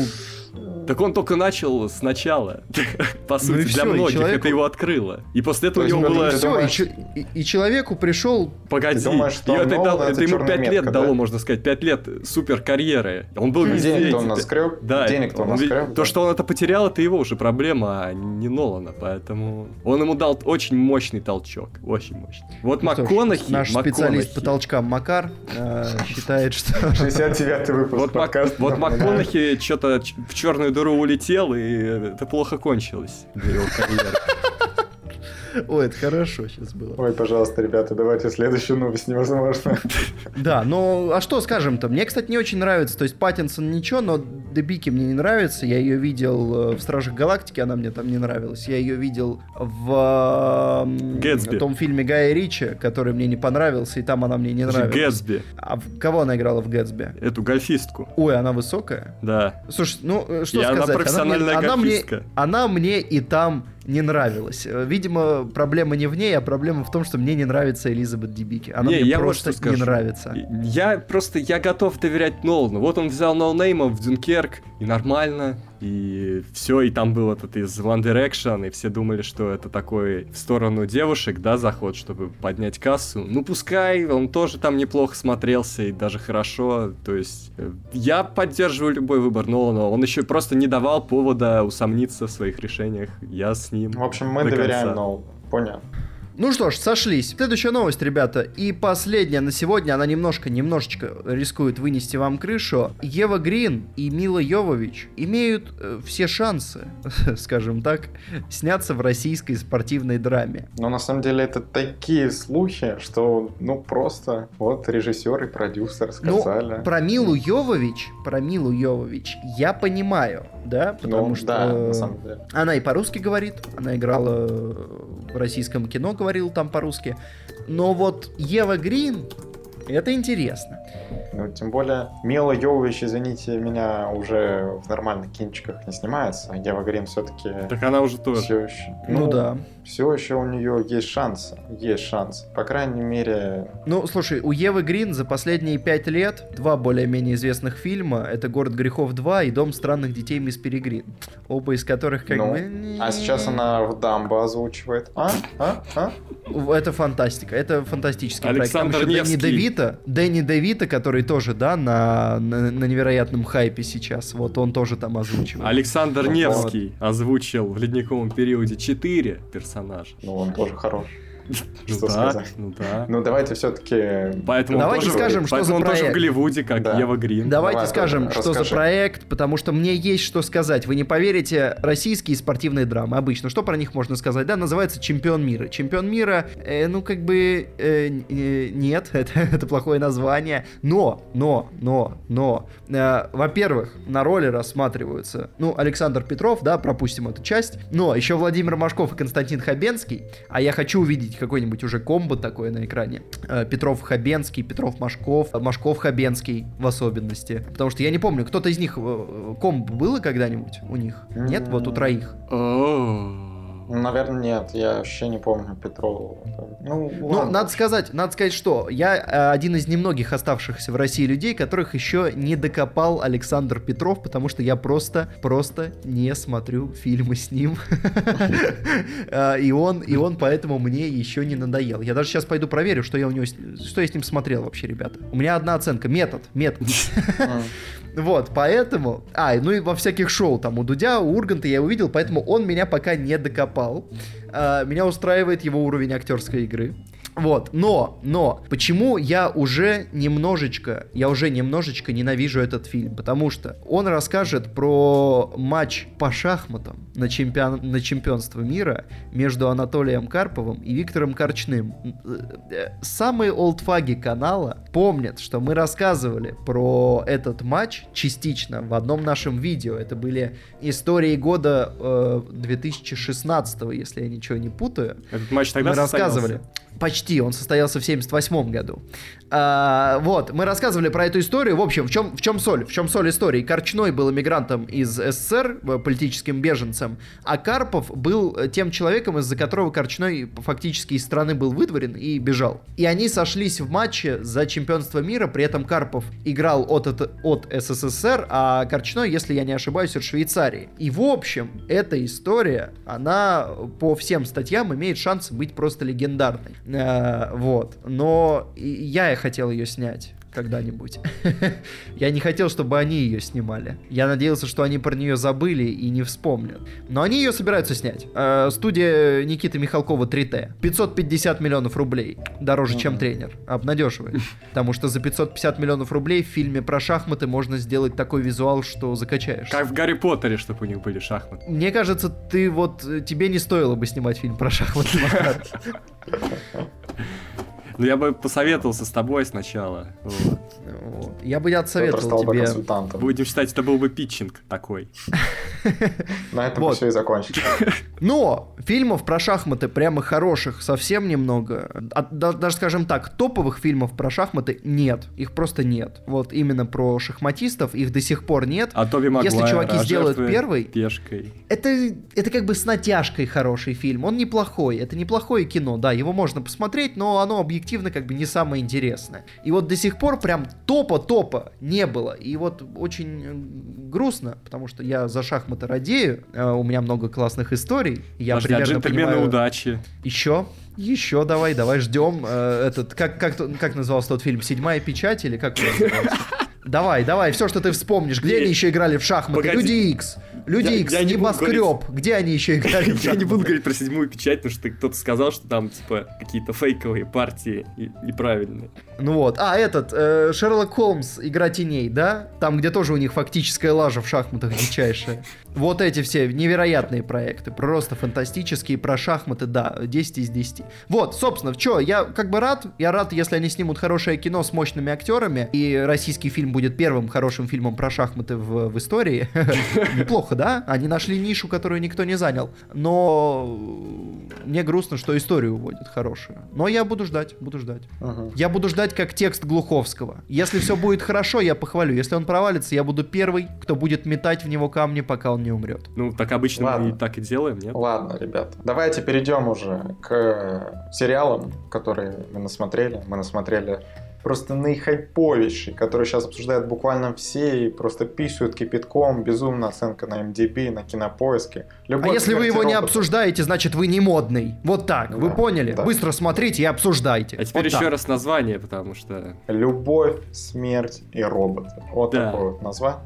так он только начал сначала. <laughs> По сути, Ну для всё, и многих человеку- это его открыло. И после этого То у есть, него ну, было. Все, и, думаешь- и- и человеку пришел Погоди, Ты думаешь, что и это, дал- это это ему чёрная 5 лет метка, дало, да? можно сказать, 5 лет супер карьеры. Он был везде. Денег-то он наскреб, Да, денег-то он наскреб. То, что он это потерял, это его уже проблема, а не Нолана, поэтому он ему дал очень мощный толчок, очень мощный. Вот Ну МакКонахи, Наш специалист МакКонахи. по толчкам Макар э, считает, что... 69-й выпуск Вот, подкаста. вот. МакКонахи что-то в черную дыру улетел, и это плохо кончилось для его карьеры. Ой, это хорошо сейчас было. Ой, пожалуйста, ребята, давайте следующую новость невозможно. Да, ну а что скажем-то? Мне, кстати, не очень нравится. То есть Паттинсон ничего, но Дебики мне не нравится. Я ее видел э, в Стражах Галактики, она мне там не нравилась. Я ее видел в м, Гэтсби. том фильме Гая Ричи, который мне не понравился, и там она мне не нравилась. Гэтсби, А в кого она играла в Гэтсби? эту гольфистку. Ой, она высокая. Да. Слушай, ну э, что И она сказать? профессиональная мне, она, мне, гольфистка. она мне и там не нравилась. Э, Видимо, проблема не в ней, а проблема в том, что мне не нравится Элизабет Дебики. Она Не, мне я вот просто что не нравится. Я просто, я готов доверять Нолану. Вот он взял ноунейма в Дюнкерк, и нормально, и все, и там был этот из One Direction, и все думали, что это такой в сторону девушек, да, заход, чтобы поднять кассу. Ну, пускай, он тоже там неплохо смотрелся, и даже хорошо, то есть э, я поддерживаю любой выбор Нолана, он еще просто не давал повода усомниться в своих решениях, я с ним. В общем, мы до доверяем конца. Нолану. Понятно. Ну что ж, сошлись. Следующая новость, ребята. И последняя на сегодня, она немножко, немножечко рискует вынести вам крышу. Ева Грин и Мила Йовович имеют э, все шансы, <laughs> скажем так, сняться в российской спортивной драме. Но на самом деле это такие слухи, что ну просто вот режиссер и продюсер сказали. Ну, про Милу Йовович, про Милу Йовович я понимаю, да, Ну, потому что да, на самом деле. она и по-русски говорит, она играла в российском кино, говорила там по-русски. Но вот Ева Грин, это интересно. Ну, тем более, Мила Йовович, извините меня, уже в нормальных кинчиках не снимается. а Ева Грин все-таки Так она уже тоже. все еще... Ну, да. Все еще у нее есть шансы. Есть шанс. По крайней мере, Ну, слушай, у Евы Грин за последние пять лет два более-менее известных фильма. Это «Город грехов 2» и «Дом странных детей Мисс Перегрин». Оба из которых как Ну, бы... а сейчас она в Дамбо озвучивает. А? А? А? Это фантастика, это фантастический Александр проект. Там еще Дэнни Невский. Девита, Дэнни Девита, который тоже, да, на, на, на невероятном хайпе сейчас. Вот он тоже там озвучивает. Александр Вот. Невский озвучил в ледниковом периоде 4 персонажа. Ну, он тоже хорош. <laughs> Ну Что да, сказать? ну да. Ну, давайте все-таки... Поэтому Давайте тоже, скажем, что поэтому за он тоже в проект. Голливуде, как Да. Ева Грин. Давайте Давай, скажем, что за расскажи. проект, потому что мне есть что сказать. Вы не поверите, российские спортивные драмы обычно. Что про них можно сказать? Да, называется «Чемпион мира». «Чемпион мира», э, ну, как бы, э, э, нет, <laughs> это, это плохое название. Но, но, но, но, э, во-первых, на роли рассматриваются, ну, Александр Петров, да, пропустим эту часть, но еще Владимир Машков и Константин Хабенский, а я хочу увидеть какой-нибудь уже комбо такое на экране. Э, Петров Хабенский, Петров Машков, э, Машков Хабенский в особенности. Потому что я не помню, кто-то из них э, комбо было когда-нибудь у них? Нет, вот у троих. Наверное, нет, я вообще не помню Петрову. Ну, ну надо сказать, надо сказать, что я э, один из немногих оставшихся в России людей, которых еще не докопал Александр Петров, потому что я просто, просто не смотрю фильмы с ним. <laughs> Э, и он, и он поэтому мне еще не надоел. Я даже сейчас пойду проверю, что я у него, что я с ним смотрел вообще, ребята. У меня одна оценка, метод, метод. <laughs> Вот, поэтому... А, ну и во всяких шоу, там, у Дудя, у Урганта я увидел, поэтому он меня пока не докопал. А, меня устраивает его уровень актерской игры. Вот, но, но, почему я уже немножечко, я уже немножечко ненавижу этот фильм? Потому что он расскажет про матч по шахматам на, чемпион, на чемпионство мира между Анатолием Карповым и Виктором Корчным. Самые олдфаги канала помнят, что мы рассказывали про этот матч частично в одном нашем видео. Это были истории года э, 2016, если я ничего не путаю. Этот матч тогда мы рассказывали. Почти, он состоялся в 78 году. А, вот, мы рассказывали про эту историю. В общем, в чем, в чем соль? В чем соль истории? Корчной был эмигрантом из СССР, э, политическим беженцем, а Карпов был э, тем человеком, из-за которого Корчной фактически из страны был выдворен и бежал. И они сошлись в матче за чемпионство мира, при этом Карпов играл от, от, от СССР, а Корчной, если я не ошибаюсь, от Швейцарии. И в общем, эта история, она по всем статьям имеет шанс быть просто легендарной. Э, вот. Но я хотел ее снять когда-нибудь. <laughs> я не хотел, чтобы они ее снимали. Я надеялся, что они про нее забыли и не вспомнят. Но они ее собираются снять. Э, студия Никиты Михалкова 3T. 550 миллионов рублей. Дороже, чем тренер. Обнадеживает. <laughs> Потому что за 550 миллионов рублей в фильме про шахматы можно сделать такой визуал, что закачаешь. Как в Гарри Поттере, чтобы у них были шахматы. Мне кажется, ты вот... Тебе не стоило бы снимать фильм про шахматы. <laughs> Ну, я бы посоветовался с тобой сначала. Вот. Я бы не отсоветовал тебе... Будем считать, это был бы питчинг такой. <laughs> На этом вот. все и закончить. <laughs> Но фильмов про шахматы прямо хороших совсем немного. А, даже, скажем так, топовых фильмов про шахматы нет. Их просто нет. Вот именно про шахматистов их до сих пор нет. А Тоби Магуайр, Если чуваки а сделают первый... Пешкой. Это, это как бы с натяжкой хороший фильм. Он неплохой. Это неплохое кино, да. Его можно посмотреть, но оно объективно как бы не самое интересное. И вот до сих пор прям топа-топа не было. И вот очень грустно, потому что я за шахматы радею, э, у меня много классных историй. Я Подожди, примерно а понимаю... удачи. Еще? Еще давай, давай ждем. Э, этот, как, как, как назывался тот фильм? Седьмая печать или как он назывался? Давай, давай, все, что ты вспомнишь. Где они еще играли в шахматы? Погоди. Люди Икс. Люди Икс, небоскреб. Где они еще играли <laughs> Я не буду говорить про седьмую печать, потому что кто-то сказал, что там, типа, какие-то фейковые партии неправильные. Ну вот. А, этот, э, Шерлок Холмс, Игра теней, да? Там, где тоже у них фактическая лажа в шахматах дичайшая. Вот эти все невероятные проекты. Просто фантастические. Про шахматы, да, 10 из 10. Вот, собственно, что, я как бы рад. Я рад, если они снимут хорошее кино с мощными актерами. И российский фильм будет первым хорошим фильмом про шахматы в, в истории. <laughs> Неплохо, да? Они нашли нишу, которую никто не занял. Но мне грустно, что историю уводят хорошую. Но я буду ждать, буду ждать. Я буду ждать читать как текст Глуховского. Если все будет хорошо, я похвалю. Если он провалится, я буду первый, кто будет метать в него камни, пока он не умрет. Ну, так обычно Ладно. мы и так и делаем, нет? Ладно, ребята. Давайте перейдем уже к сериалам, которые мы насмотрели. Мы насмотрели просто наихайповейший, который сейчас обсуждают буквально все и просто писают кипятком, безумная оценка на MDB, на кинопоиске. Любовь а если вы его не обсуждаете, значит вы не модный. Вот так, да, вы поняли? Да. Быстро смотрите и обсуждайте. А теперь вот еще так. раз название, потому что... Любовь, смерть и роботы. Вот да. такое вот название.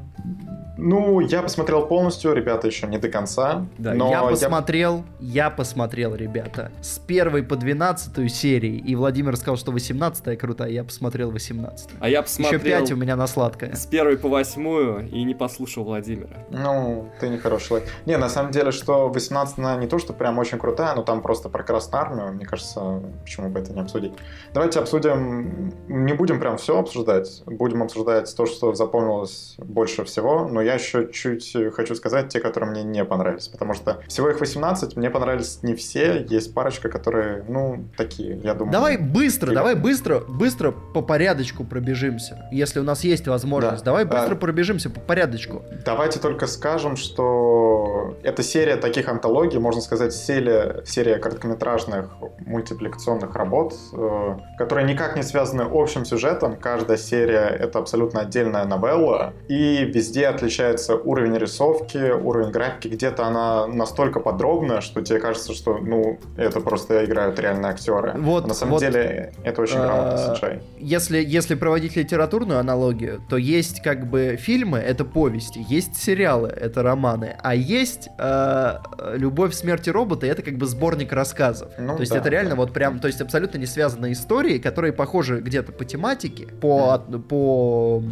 Ну, я посмотрел полностью, ребята, еще не до конца. Да, но я посмотрел, я... я посмотрел, ребята, с первой по двенадцатую серии, и Владимир сказал, что 18 крутая, я посмотрел 18 А я посмотрел... Еще 5 у меня на сладкое. С первой по восьмую и не послушал Владимира. Ну, ты не хороший человек. Не, на самом деле, что 18 она не то, что прям очень крутая, но там просто про Красную Армию, мне кажется, почему бы это не обсудить. Давайте обсудим, не будем прям все обсуждать, будем обсуждать то, что запомнилось больше всего, но я еще чуть хочу сказать те, которые мне не понравились, потому что всего их 18, мне понравились не все, есть парочка, которые, ну, такие, я думаю. Давай быстро, давай быстро, быстро по порядочку пробежимся, если у нас есть возможность. Да. Давай быстро а, пробежимся по порядочку. Давайте только скажем, что эта серия таких антологий, можно сказать, серия, серия короткометражных мультипликационных работ, э, которые никак не связаны общим сюжетом. Каждая серия — это абсолютно отдельная новелла, и везде отличается уровень рисовки, уровень графики. Где-то она настолько подробная, что тебе кажется, что, ну, это просто играют реальные актеры. Вот, а на самом вот, деле это очень грамотно а, Если, если проводить литературную аналогию, то есть как бы фильмы — это повести, есть сериалы — это романы, а есть э, «Любовь, смерти робота» — это как бы сборник рассказов. Ну, то есть да, это реально да. вот прям, то есть абсолютно не связанные истории, которые похожи где-то по тематике, по, mm. по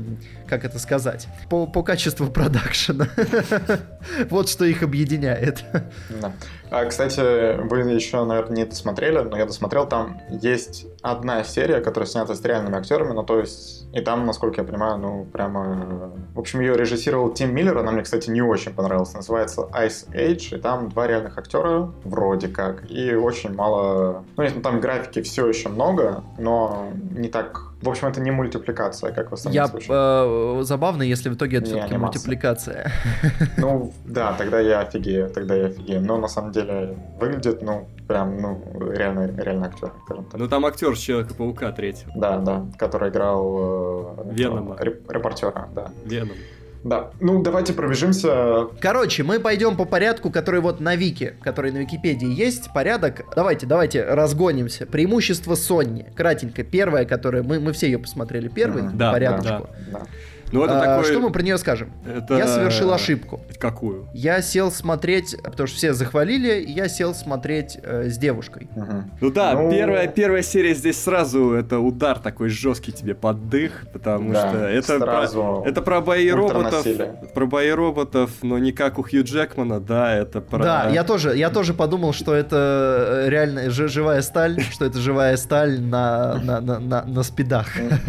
как это сказать, по, по качеству продакшена. <laughs> вот что их объединяет. Да. А, кстати, вы еще, наверное, не досмотрели, но я досмотрел, там есть одна серия, которая снята с реальными актерами, ну то есть, и там, насколько я понимаю, ну прямо... В общем, ее режиссировал Тим Миллер, она мне, кстати, не очень понравилась, называется Ice Age, и там два реальных актера, вроде как, и очень мало... Ну, там графики все еще много, но не так в общем, это не мультипликация, как в основном Я э, забавно, если в итоге это все-таки мультипликация. <laughs> Ну, да, тогда я офигею, тогда я офигею. Но на самом деле выглядит, ну, прям, ну, реально, реально актер, скажем так. Ну, там актер с Человека-паука третьего. Да, да, который играл... Э, Венома. Репортера, да. Веном. Да. Ну, давайте пробежимся. Короче, мы пойдем по порядку, который вот на Вики, который на Википедии есть. Порядок. Давайте, давайте разгонимся. Преимущество Сонни. Кратенько. Первое, которое... Мы, мы все ее посмотрели первый. Mm-hmm. Да, порядочку. Да, да. Ну, это а, такой... Что мы про нее скажем? Это... Я совершил ошибку. Какую? Я сел смотреть, потому что все захвалили, я сел смотреть э, с девушкой. Угу. Ну да, ну... Первая, первая серия здесь сразу это удар такой жесткий тебе под дых, потому да, что это про, это про бои роботов, про бои роботов, но не как у Хью Джекмана, да, это про... Да, я тоже, я тоже подумал, что это э, реально живая сталь, что это живая сталь на, на, на, на, на спидах.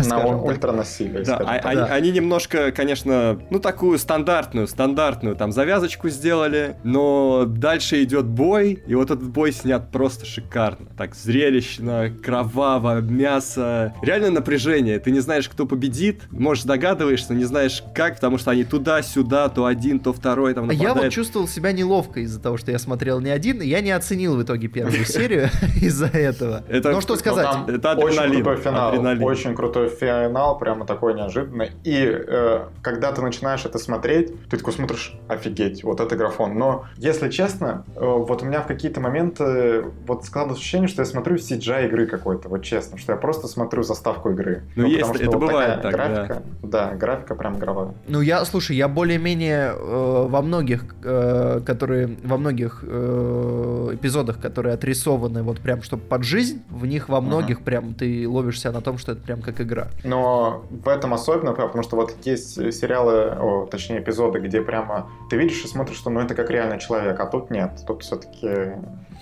На ультранасилие. Да, а, они немного немножко, конечно, ну такую стандартную, стандартную там завязочку сделали, но дальше идет бой, и вот этот бой снят просто шикарно. Так зрелищно, кроваво, мясо. Реально напряжение. Ты не знаешь, кто победит, можешь догадываешься, не знаешь как, потому что они туда-сюда, то один, то второй там нападает. Я вот чувствовал себя неловко из-за того, что я смотрел не один, и я не оценил в итоге первую <laughs> серию из-за этого. Это, ну что сказать? Это адреналин. Очень крутой финал. Очень крутой финал, прямо такой неожиданный. И э, когда ты начинаешь это смотреть, ты такой смотришь, офигеть, вот это графон. Но, если честно, э, вот у меня в какие-то моменты вот складывается ощущение, что я смотрю CGI игры какой-то, вот честно, что я просто смотрю заставку игры. Ну, ну есть, это вот бывает так, графика, да. да, графика прям игровая. Ну, я, слушай, я более-менее э, во многих, э, которые, во многих э, эпизодах, которые отрисованы вот прям, чтобы под жизнь, в них во многих uh-huh. прям ты ловишься на том, что это прям как игра. Но в этом особенно, потому что вот есть сериалы, о, точнее эпизоды, где прямо ты видишь и смотришь, что ну это как реальный человек, а тут нет, тут все-таки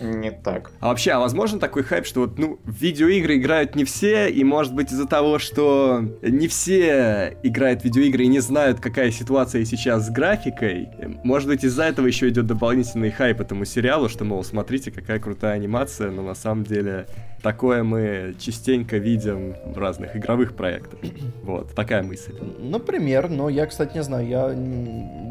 не так. А вообще, а возможно такой хайп, что вот, ну, в видеоигры играют не все, и может быть из-за того, что не все играют в видеоигры и не знают, какая ситуация сейчас с графикой, может быть из-за этого еще идет дополнительный хайп этому сериалу, что, мол, смотрите, какая крутая анимация, но на самом деле такое мы частенько видим в разных игровых проектах. <clears throat> Вот, такая мысль. Например, но я, кстати, не знаю, я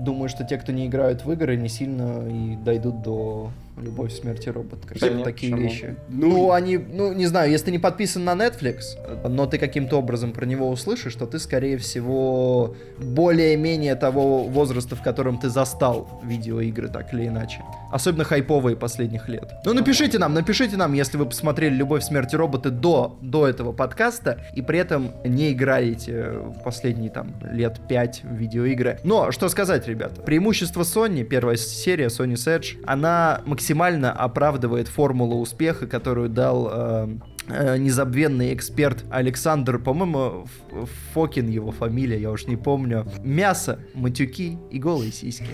думаю, что те, кто не играют в игры, не сильно и дойдут до Любовь, смерти робот. Какие-то да такие почему? вещи. Ну, ну, они, ну, не знаю, если ты не подписан на Netflix, но ты каким-то образом про него услышишь, то ты, скорее всего, более-менее того возраста, в котором ты застал видеоигры, так или иначе. Особенно хайповые последних лет. Ну, напишите нам, напишите нам, если вы посмотрели «Любовь, смерти роботы» до, до этого подкаста, и при этом не играете в последние, там, лет пять в видеоигры. Но, что сказать, ребята, преимущество Sony, первая серия, Sony Edge, она максимально максимально оправдывает формулу успеха, которую дал э, э, незабвенный эксперт Александр, по-моему, Фокин его фамилия, я уж не помню. Мясо, матюки и голые сиськи.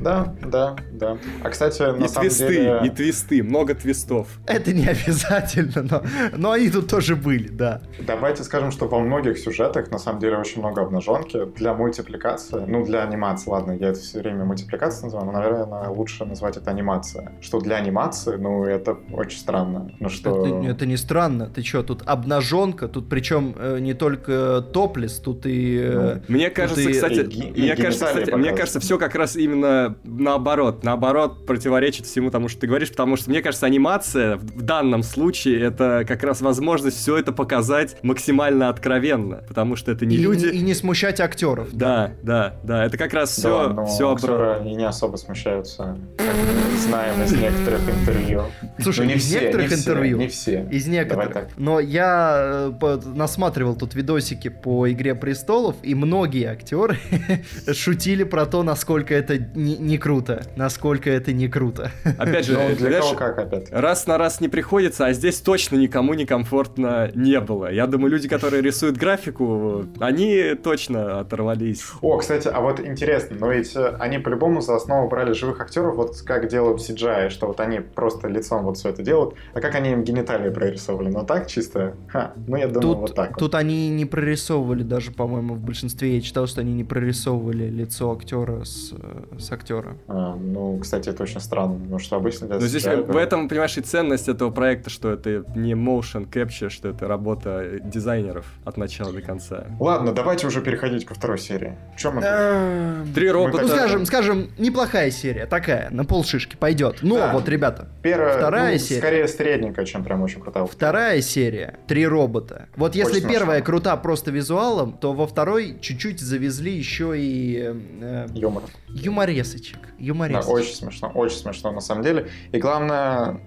Да, да, да. А, кстати, на И самом твисты, деле... и твисты, много твистов. Это не обязательно, но, но они тут тоже были, да. Давайте скажем, что во многих сюжетах на самом деле очень много обнаженки для мультипликации. Ну, для анимации, ладно, я это все время мультипликацией называю, но, наверное, лучше назвать это анимация. Что для анимации, ну, это очень странно. Ну, что... Это, это не странно. Ты что, тут обнаженка, тут причем э, не только топлес, тут и... э, Мне кажется, и- кстати, и ги- и мне кажется, кстати, мне кажется, все как раз именно наоборот, наоборот противоречит всему тому, что ты говоришь, потому что мне кажется, анимация в данном случае это как раз возможность все это показать максимально откровенно, потому что это не и, люди. и не смущать актеров. Да, да, да, это как раз Да, все, но все актеры и не особо смущаются, как мы знаем из некоторых интервью. Слушай, Ну, не из все, некоторых не все, интервью. Не все. Из Давай некоторых. так. Но я э, насматривал тут видосики по Игре престолов, и многие актеры <laughs> шутили про то, насколько это не, не круто. Насколько это не круто. Опять же, Ну, для знаешь, кого как опять? раз на раз не приходится, а здесь точно никому некомфортно не было. Я думаю, люди, которые рисуют графику, они точно оторвались. О, кстати, а вот интересно, но ведь э, они по-любому за основу брали живых актеров, вот как делают CGI, что вот они просто лицом вот все это делают, а как они им гениталии прорисовывали? Ну так чисто? Ха, ну я думаю, Тут, вот так вот. тут они не прорисовывали даже, по-моему, в большинстве. Я читал, что они не прорисовывали лицо актера с, э, с актера. А, ну, кстати, это очень странно, потому что обычно для Но здесь CGI в этом, понимаешь, и ценность этого проекта, что это не motion capture, что это работа дизайнеров от начала до конца. Ладно, давайте уже переходить ко второй серии. Чем мы? Эм, Три робота. Ну, скажем, скажем, неплохая серия, такая, на полшишки пойдет. Но Да. вот, ребята, Первая, вторая ну, серия. скорее средненькая, чем прям очень крутая. Вторая серия «Три робота». Вот если первая крута просто визуалом, то во второй чуть-чуть завезли еще и э, э, Юмор. юморесочек. Да, очень смешно, очень смешно на самом деле. И главное,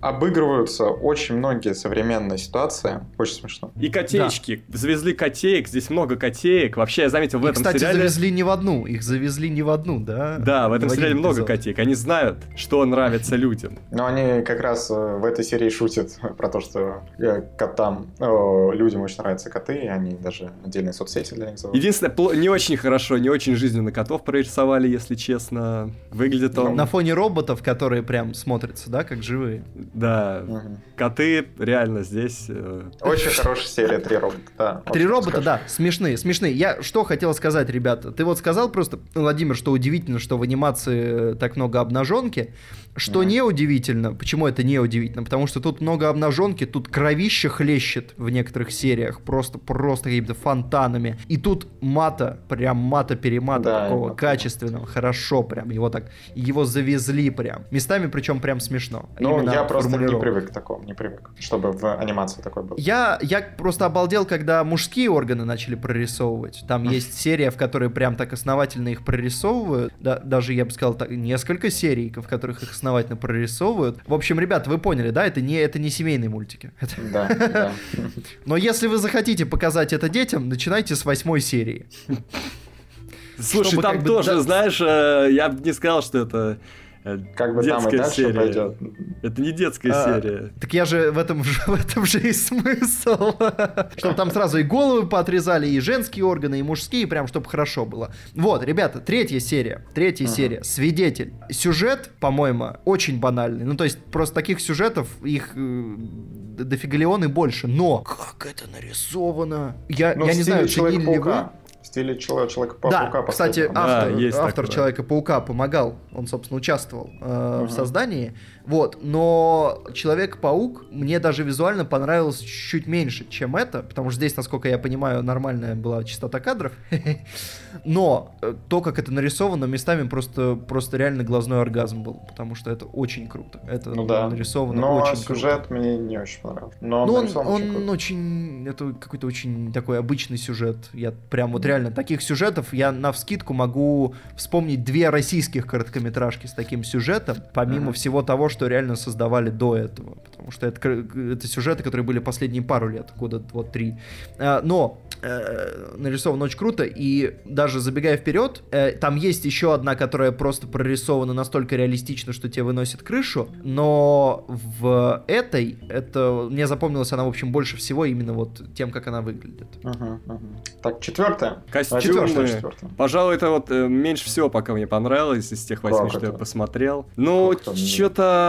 обыгрываются очень многие современные ситуации. Очень смешно. И котеечки. Завезли котеек, здесь много котеек. Вообще, я заметил в И, этом кстати, сериале... завезли не в одну, их завезли не в одну, да? Да, в этом один сериале много эпизод. котеек. Они знают, что нравится людям. Но они как раз э, в этой серии шутят про то, что э, котам, о, людям очень нравятся коты, и они даже отдельные соцсети для них заводят. Единственное, не очень хорошо, не очень жизненно котов прорисовали, если честно. Выглядит он... На фоне роботов, которые прям смотрятся, да, как живые. Да, Мгм. коты реально здесь... э, Очень хорошая серия «Три робота», да. Три робота, скажу. да, смешные, смешные. Я что хотел сказать, ребята. Ты вот сказал просто, Владимир, что удивительно, что в анимации э, так много обнаженки. Что Мгм. неудивительно, почему это неудивительно? Потому что тут много обнаженки, тут кровище хлещет в некоторых сериях, просто, просто какими-то фонтанами. И тут мата, прям мата-перемата Да, такого качественного, хорошо прям, его так, его завезли прям. Местами причем прям смешно. Ну, я просто не привык к такому, не привык, чтобы в анимации такой был. Я, я просто обалдел, когда мужские органы начали прорисовывать. Там есть серия, в которой прям так основательно их прорисовывают. Да, даже, я бы сказал, так, несколько серий, в которых их основательно прорисовывают. В общем, ребята, вы поняли, да? Это не, это не семейные мультики. <laughs> Да, да. <laughs> Но если вы захотите показать это детям, начинайте с восьмой серии. Слушай, Чтобы там как бы тоже, да- знаешь, э, я бы не сказал, что это э, Как бы там и детская дальше серия. пойдет. Это не детская А, серия. Так я же в этом, же- <laughs> в этом же и смысл. <laughs> Чтобы там сразу и головы поотрезали, и женские органы, и мужские, прям чтобы хорошо было. Вот, ребята, третья серия. Третья Ага. серия. Свидетель. Сюжет, по-моему, очень банальный. Ну, то есть, просто таких сюжетов, их э, дофигалион и больше. Но как это нарисовано? Я, Ну, я не знаю, ценили ли вы... В стиле Чело- Человека-паука. Да, кстати. Да, автор, есть автор. Человека-паука помогал, он, собственно, участвовал э, в Мгм. создании. Вот, но Человек-паук мне даже визуально понравился чуть меньше, чем это, потому что здесь, насколько я понимаю, нормальная была частота кадров. <laughs> Но э, то, как это нарисовано, местами просто, просто реально глазной оргазм был, потому что это очень круто. Это Ну да. нарисовано Но очень круто. сюжет мне не очень понравился. Но Ну, он, очень он круто. очень, это какой-то очень такой обычный сюжет. Я прям вот реально таких сюжетов я на вскидку могу вспомнить две российских короткометражки с таким сюжетом, помимо Мгм. всего того, что реально создавали до этого. Потому что это, это сюжеты, которые были последние пару лет, года вот три. Э, но э, нарисовано очень круто, и даже забегая вперед, э, там есть еще одна, которая просто прорисована настолько реалистично, что тебе выносит крышу, но в этой, это мне запомнилась она, в общем, больше всего именно вот тем, как она выглядит. Угу, угу. Так, четвертая. Костюмы. Четвертая. Пожалуй, это вот э, меньше всего пока мне понравилось из тех восьми, что это? я посмотрел. Ну, что-то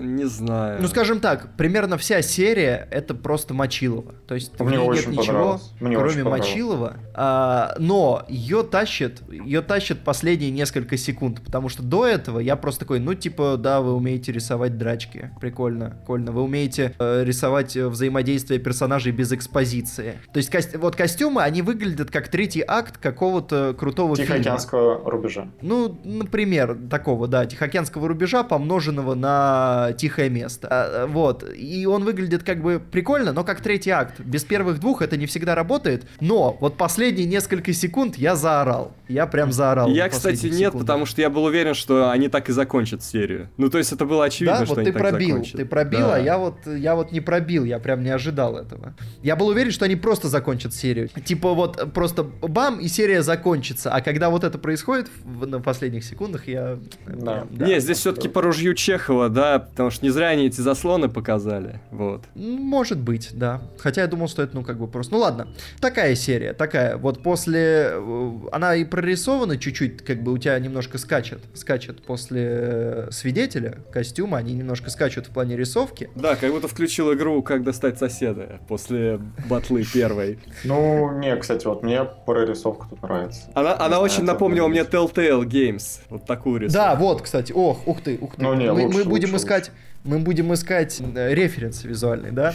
не знаю. Ну, скажем так, примерно вся серия это просто Мочилова. То есть мне в ней нет ничего, мне кроме Мочилова. А, но ее тащит, ее тащит последние несколько секунд, потому что до этого я просто такой, ну, типа, да, вы умеете рисовать драчки. Прикольно, прикольно. Вы умеете э, рисовать взаимодействие персонажей без экспозиции. То есть, ко- вот костюмы, они выглядят как третий акт какого-то крутого Тихоокеанского фильма. рубежа. Ну, например, такого, да, Тихоокеанского рубежа, помноженного на тихое место. А, вот. И он выглядит как бы прикольно, но как третий акт. Без первых двух это не всегда работает. Но вот последние несколько секунд я заорал. Я прям заорал. Я, кстати, нет, секундах. потому что я был уверен, что они так и закончат серию. Ну, то есть это было очевидно, да, что вот они ты пробил, закончат. Ты пробил, да. а я вот, я вот не пробил, я прям не ожидал этого. Я был уверен, что они просто закончат серию. Типа вот просто бам, и серия закончится. А когда вот это происходит в, на последних секундах, я... Да. да не, здесь все-таки по ружью Чехова, да, потому что не зря они эти заслоны показали, вот. Может быть, да. Хотя я думал, что это, ну, как бы просто... Ну, ладно. Такая серия, такая. Вот после... Э, она и прорисована чуть-чуть, как бы у тебя немножко скачет. Скачет после э, свидетеля костюма, они немножко скачут в плане рисовки. Да, как будто включил игру «Как достать соседа» после батлы первой. Ну, не, кстати, вот мне прорисовка тут нравится. Она, она очень напомнила мне Telltale Games. Вот такую рисовку. Да, вот, кстати. Ох, ух ты, ух ты. Ну, не, мы, лучше, мы будем лучше, искать, лучше. мы будем искать э, референс визуальный, да?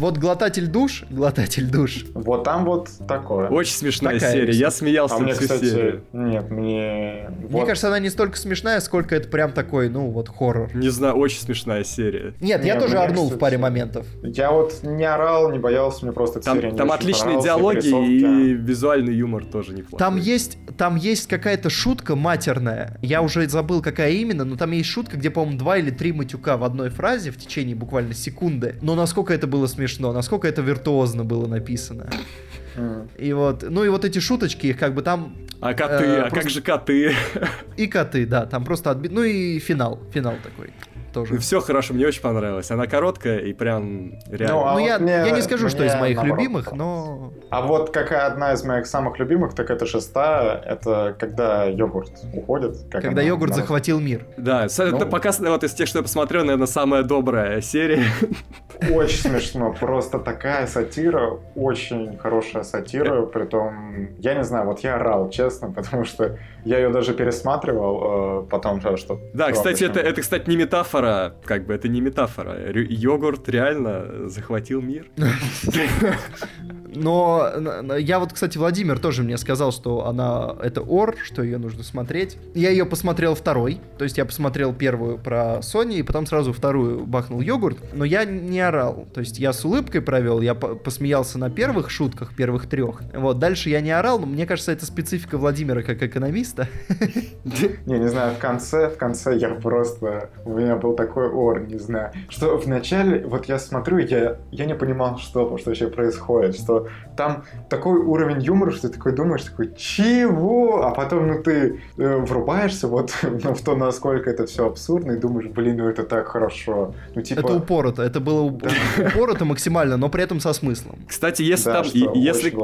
Вот глотатель душ, глотатель душ. Вот там вот такое. Очень смешная Такая серия. Я смеялся а мне, кстати, серию. Нет, мне. Мне вот. кажется, она не столько смешная, сколько это прям такой, ну вот хоррор. Не знаю, очень смешная серия. Нет, Нет я тоже орнул кстати, в паре моментов. Я вот не орал, не боялся, мне просто там, серия Там отличные диалоги и визуальный юмор тоже неплохой. Там есть, там есть какая-то шутка матерная. Я уже забыл, какая именно, но там есть шутка, где, по-моему, два или три матюка в одной фразе в течение буквально секунды. Но насколько это было смешно смешно, насколько это виртуозно было написано. И вот, ну и вот эти шуточки, их как бы там... А коты, э, а просто... как же коты? И коты, да, там просто отбит... Ну и финал, финал такой тоже. Все хорошо, мне очень понравилось. Она короткая и прям реально. Ну, а ну вот я, мне, я не скажу, что из моих наоборот, любимых, но... А вот какая одна из моих самых любимых, так это шестая, это когда йогурт уходит. Как когда йогурт народ... захватил мир. Да, ну... это пока вот из тех, что я посмотрел, наверное, самая добрая серия. Очень смешно, просто такая сатира, очень хорошая сатира, при том, я не знаю, вот я орал, честно, <laughs> потому что я ее даже пересматривал, э, потом что... Да, кстати, это, это, кстати, не метафора метафора, как бы это не метафора. Йогурт реально захватил мир. Но я вот, кстати, Владимир тоже мне сказал, что она это Ор, что ее нужно смотреть. Я ее посмотрел второй, то есть я посмотрел первую про Sony и потом сразу вторую бахнул йогурт, но я не орал. То есть я с улыбкой провел, я посмеялся на первых шутках, первых трех. Вот, дальше я не орал, но мне кажется, это специфика Владимира как экономиста. Не, не знаю, в конце, в конце я просто... У меня был такой ор, не знаю. Что вначале, вот я смотрю, я, я не понимал, что, что вообще происходит, что там такой уровень юмора, что ты такой думаешь, такой, чего? А потом, ну, ты э, врубаешься вот <laughs> ну, в то, насколько это все абсурдно, и думаешь, блин, ну это так хорошо. Ну, типа... Это упорото, это было уп... упорото максимально, но при этом со смыслом. Кстати, если да, там, если,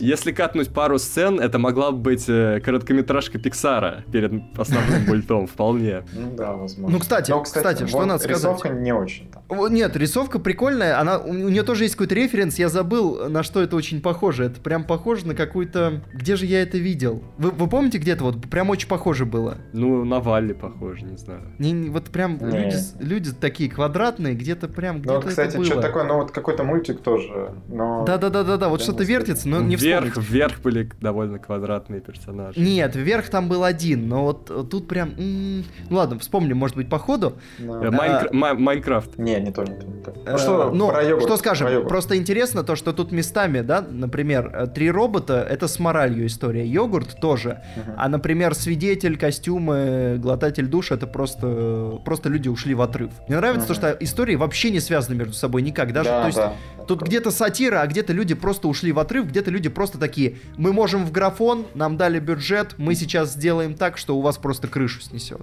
если катнуть пару сцен, это могла бы быть э, короткометражка Пиксара перед основным <laughs> мультом, вполне. Ну да, возможно. Ну, кстати, но, кстати, кстати что надо сказать. Рисовка не очень. Нет, рисовка прикольная, она, у нее тоже есть какой-то референс, я забыл, на что это очень похоже. Это прям похоже на какую-то... Где же я это видел? Вы, вы помните где-то? Вот прям очень похоже было. Ну, на Валле похоже, не знаю. Не, не, вот прям люди, люди такие квадратные, где-то прям где-то Ну, кстати, что такое? Ну, вот какой-то мультик тоже, но... Да-да-да-да-да, вот что-то вертится, но не вверх, вспомнить. Вверх были довольно квадратные персонажи. Нет, вверх там был один, но вот тут прям... М-м, ну ладно, вспомним, может быть, по ходу. Э, Майнкрафт. Не, не то, не то, не то. Ну что, ну, скажем, про просто интересно то, что тут местами, да, например, э, три робота — это с моралью история, йогурт тоже, а, например, свидетель, костюмы, глотатель душа — это просто, просто люди ушли в отрыв. Мне нравится то, что истории вообще не связаны между собой никак, даже, Да, то есть да. Тут где-то сатира, а где-то люди просто ушли в отрыв, где-то люди просто такие, мы можем в графон, нам дали бюджет, мы сейчас сделаем так, что у вас просто крышу снесет.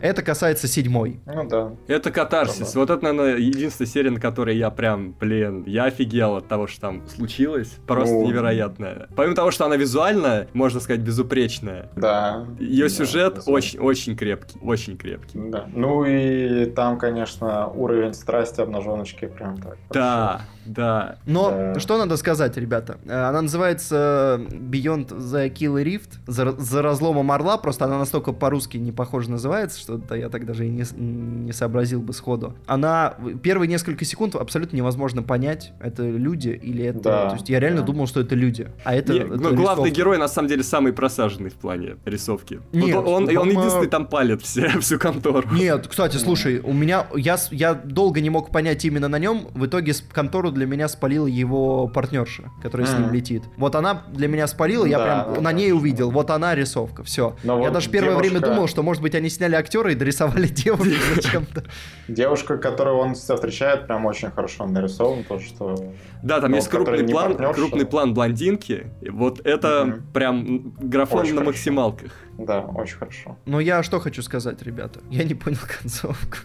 Это касается седьмой. Ну да. Это катарсис. Да-да. Вот это, наверное, единственная серия, на которой я прям, блин, я офигел от того, что там случилось. Просто Ну. невероятно. Помимо того, что она визуально, можно сказать, безупречная. Да. Ее Да, сюжет безусловно. очень, очень крепкий, очень крепкий. Да. Ну и там, конечно, уровень страсти обнаженочки прям так. Да, да. Но Да. что надо сказать, ребята? Э, Она называется Beyond the Killer Rift, за, за разломом орла, просто она настолько по-русски не похоже называется, что да, я так даже и не, не сообразил бы сходу. Она первые несколько секунд абсолютно невозможно понять, это люди или это... Да, то есть я реально да. думал, что это люди. А это... Не, это но главный рисовка. герой, на самом деле, самый просаженный в плане рисовки. Вот Нет, он, он, он по- единственный там палит все, <laughs> всю контору. Нет, кстати, слушай, у меня я я долго не мог понять именно на нем. В итоге с- контору для меня спалила его партнерша, которая с ним летит. Вот она для меня спалила, я Да, прям да, на да. ней увидел. Вот она рисовка, все. Но Я вот даже первое время девушка- думал, что может быть они сняли актера и дорисовали <laughs> девушку <laughs> зачем-то. Девушка, которую он встречает, прям очень хорошо нарисован, то, что... Да, там Ну, есть крупный план, крупный план блондинки. Вот это прям графон на максималках. Да, очень хорошо. Но я что хочу сказать, ребята? Я не понял <laughs> концовку.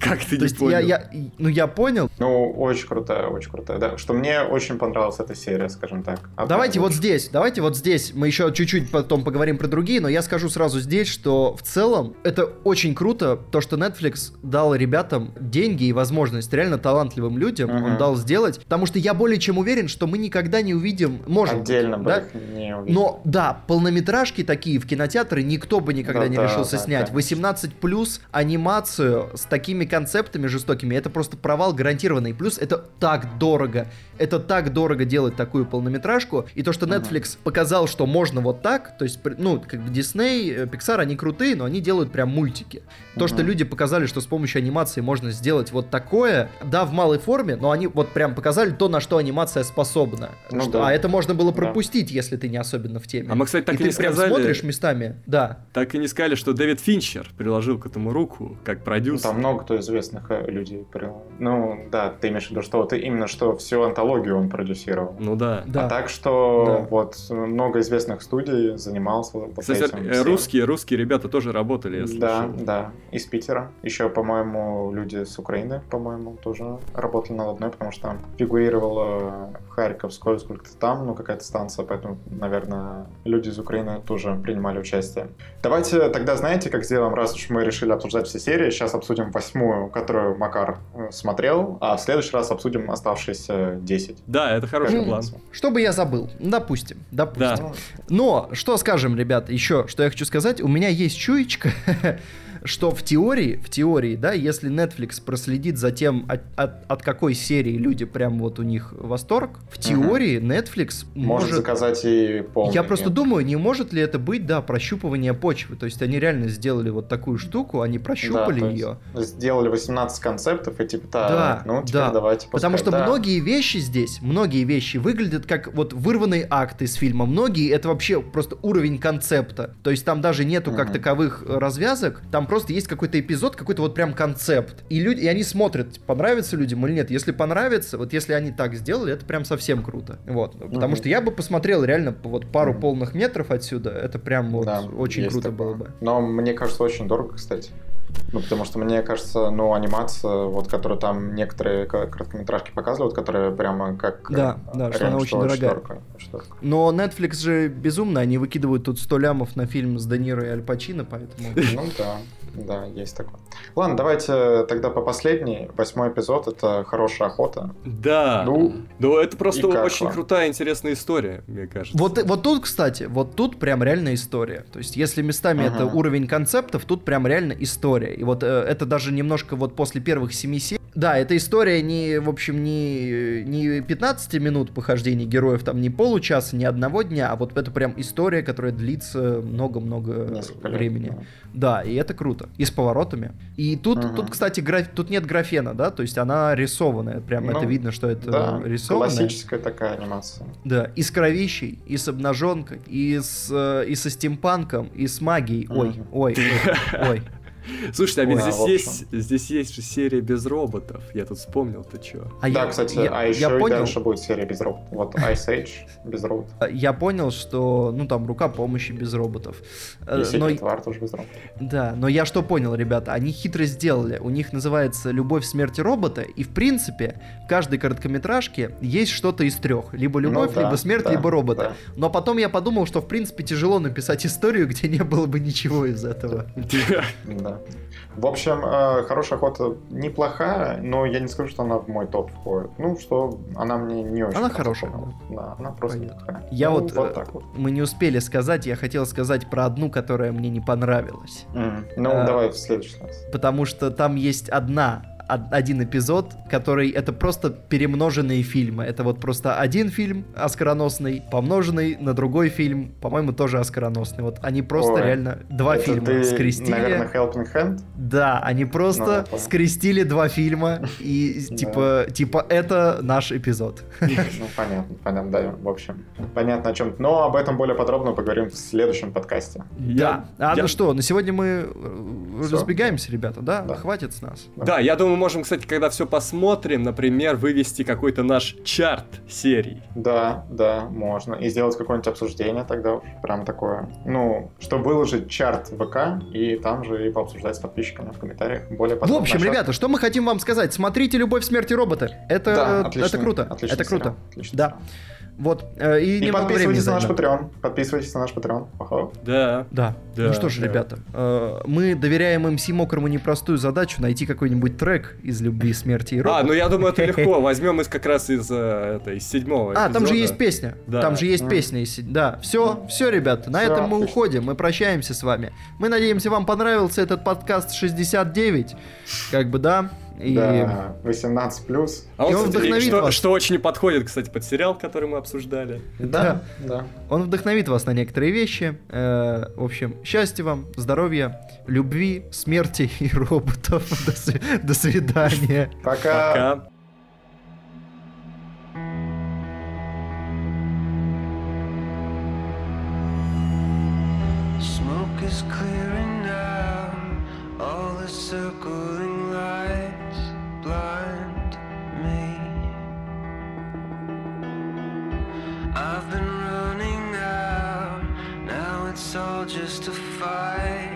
Как ты не понял? я, я, ну я понял. Ну, очень крутая, очень крутая. Да, что мне очень понравилась эта серия, скажем так. Одна Давайте вот здесь, давайте вот здесь, мы еще чуть-чуть потом поговорим про другие, но я скажу сразу здесь, что в целом это очень круто, то, что Netflix дал ребятам деньги и возможность, реально талантливым людям он дал сделать, потому что я более чем уверен, что мы никогда не увидим, может Отдельно бы да? не увидел. Но да, полнометражки такие в кинотеатры никто бы никогда Да, не да, решился да, снять. конечно. 18 плюс анимацию с такими концептами жестокими, это просто провал гарантированный. Плюс это так дорого. Это так дорого делать такую полнометражку. И то, что. Netflix показал, что можно вот так, то есть, ну, как бы Disney, э, Pixar, они крутые, но они делают прям мультики. То, что люди показали, что с помощью анимации можно сделать вот такое, да, в малой форме, но они вот прям показали то, на что анимация способна. Ну Что- да. А это можно было Да. пропустить, если ты не особенно в теме. А мы, кстати, так и и не ты сказали- смотришь местами, да. Так и не сказали, что Дэвид Финчер приложил к этому руку, как Ну, продюсер. Там много кто известных э, людей. прям. Ну, да, ты имеешь в виду, что вот именно что всю антологию он продюсировал. Ну да. Да. А так что Да. вот много известных студий занимался вот Кстати, этим э, всем. русские, русские ребята тоже работали, я Да, слышал. да, из Питера. Еще, по-моему, люди с Украины, по-моему, тоже работали над одной, потому что там фигурировала Харьковская, сколько-то там, ну, какая-то станция, поэтому, наверное, люди из Украины тоже принимали участие. Давайте тогда, знаете, как сделаем, раз уж мы решили обсуждать все серии, сейчас обсудим восьмую, которую Макар э, смотрел, а в следующий раз обсудим оставшиеся 10. Да, это хороший Ну, план. Что бы я забыл? Допустим, допустим. Да. Но, что скажем, ребята, еще, что я хочу сказать, у меня есть чуечка, <laughs> что в теории, в теории, да, если Netflix проследит за тем, от, от- от какой серии люди прям вот у них восторг, в теории Netflix Может, может... заказать и полный. Я просто нет. думаю, не может ли это быть, да, прощупывание почвы. То есть они реально сделали вот такую штуку, они Да, прощупали есть ее. Сделали 18 концептов и типа, так, Да, ну теперь да. давайте Потому пускай». что Да. многие вещи здесь, многие вещи выглядят как вот вырванные акты из фильма. Многие это вообще просто уровень концепта. То есть там даже нету как Мгм. таковых э, развязок, там просто есть какой-то эпизод, какой-то вот прям концепт. И люди, и они смотрят, понравится людям или нет. Если понравится, вот если они так сделали, это прям совсем круто. Вот. Потому Мгм. что я бы посмотрел реально вот пару Мгм. полных метров отсюда. Это прям вот Да, очень круто такое. было бы. Но мне кажется, очень дорого, кстати. Ну, потому что мне кажется, ну, анимация, вот, которую там некоторые короткометражки показывают, которая прямо как... Да, э, да, что реально, она очень дорогая. очень дорого. Но Netflix же безумно, они выкидывают тут 100 лямов на фильм с Де Ниро и Аль Пачино, поэтому... Ну, да, да, есть такое. Ладно, давайте тогда по последней. Восьмой эпизод — это «Хорошая охота». Да. Ну, Ну, это просто очень вам? крутая, интересная история, мне кажется. Вот, вот тут, кстати, вот тут прям реально история. То есть, если местами Ага. это уровень концептов, тут прям реально история. И вот э, это даже немножко вот после первых семи серий Да, эта история не, в общем, не, не 15 минут похождений героев, там не получаса, не одного дня, а вот это прям история, которая длится много-много Несколько лет, времени. Да, и это круто. И с поворотами. И тут, Мгм. тут кстати, граф... тут нет графена, да, то есть она рисованная, прям Ну, это видно, что это Да, рисованная. классическая такая анимация. Да, и с кровищей, и с обнаженкой, и с э, и со стимпанком, и с магией. Ой, Мгм. ой, ой, ой. Слушайте, а ведь Ой, здесь есть, здесь есть же серия без роботов. Я тут вспомнил, ты чё? А да, я, кстати, я- а я еще и понял, дальше будет серия без роботов. Вот Ice Age без роботов. я понял, что, ну там рука помощи без роботов. Э, И но- War тоже без роботов. Да, но я что понял, ребята, они хитро сделали. У них называется «Любовь смерти робота», и, в принципе, в каждой короткометражке есть что-то из трех. Либо любовь, Ну да, либо смерть, да, либо робота. да. Но потом я подумал, что, в принципе, тяжело написать историю, где не было бы ничего из этого. Да. В общем, э, хорошая охота неплохая, но я не скажу, что она в мой топ входит. Ну, что она мне не очень. Она хорошая. Да, она просто Понятно. неплохая. Я Ну, вот, вот э, так вот. Мы не успели сказать, я хотел сказать про одну, которая мне не понравилась. М, Ну, а, давай в следующий раз. Потому что там есть одна од- один эпизод, который это просто перемноженные фильмы. Это вот просто один фильм оскароносный, помноженный на другой фильм, по-моему, тоже оскароносный. Вот они просто Ой, реально два Это фильма ты, скрестили. наверное, Helping Hand? Да, они Ну, просто понял. скрестили два фильма <laughs> и типа типа это наш эпизод. <laughs> Ну, понятно, понятно, да. В общем, понятно о чем. Но об этом более подробно поговорим в следующем подкасте. Да. А ну что, на сегодня мы э, разбегаемся, ребята, да? Да. Хватит с нас. Да, я думаю, мы можем, кстати, когда все посмотрим, например, вывести какой-то наш чарт серий. Да, да, можно. И сделать какое-нибудь обсуждение тогда уж. Прям такое. Ну, что выложить чарт в ВК и там же и пообсуждать с подписчиками в комментариях более В подробно. общем, Щас- ребята, что мы хотим вам сказать? Смотрите «Любовь, смерть и роботы». Это, Да, это отличный- круто. отличный это круто. сериал, отличный Да. сериал. Вот. э, И, И времени подписывайтесь на наш. Patreon. Подписывайтесь на наш Patreon. Ага. Да. Да. Да, ну что ж, да. ребята, э, мы доверяем МС Мокрому непростую задачу найти какой-нибудь трек из «Любви, смерти и роботов». А, ну я думаю, это легко. Возьмем из как раз из, э, это, из седьмого А, там же есть песня. Да. Там же есть песня. если- Да, все, все, ребята. На этом мы отлично. уходим. Мы прощаемся с вами. Мы надеемся, вам понравился этот подкаст 69. Как бы да. И Да, 18 плюс. А он, И он кстати, вдохновит что, вас. что очень подходит, кстати, под сериал, который мы обсуждали. Да. да. он вдохновит вас на некоторые вещи. Э, в общем, счастья вам, здоровья, любви, смерти и роботов. <laughs> До, до свидания. Пока. Пока. Smoke is clearing soldiers to fight.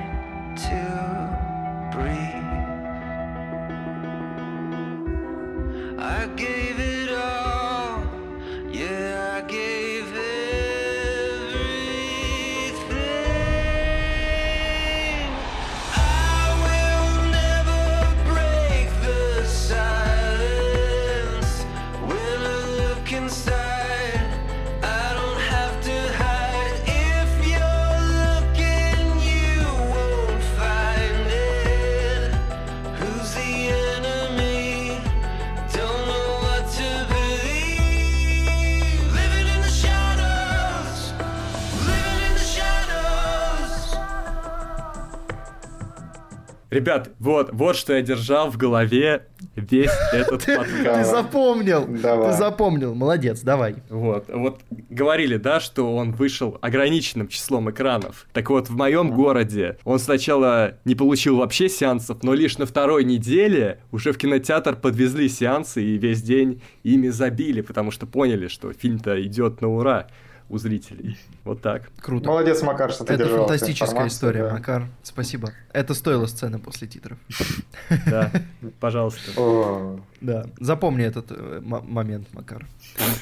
Ребят, вот, вот что я держал в голове весь этот подкаст. ты запомнил. Давай. Ты запомнил. Молодец, давай. Вот, вот говорили, да, что он вышел ограниченным числом экранов. Так вот, в моем городе он сначала не получил вообще сеансов, но лишь на второй неделе уже в кинотеатр подвезли сеансы и весь день ими забили, потому что поняли, что фильм-то идет на ура у зрителей. Вот так. Круто. Молодец, Макар, что ты Это фантастическая история, да. Макар. Спасибо. Это стоило сцены после титров. <laughs> Да, пожалуйста. Да. Запомни этот э, момент, Макар.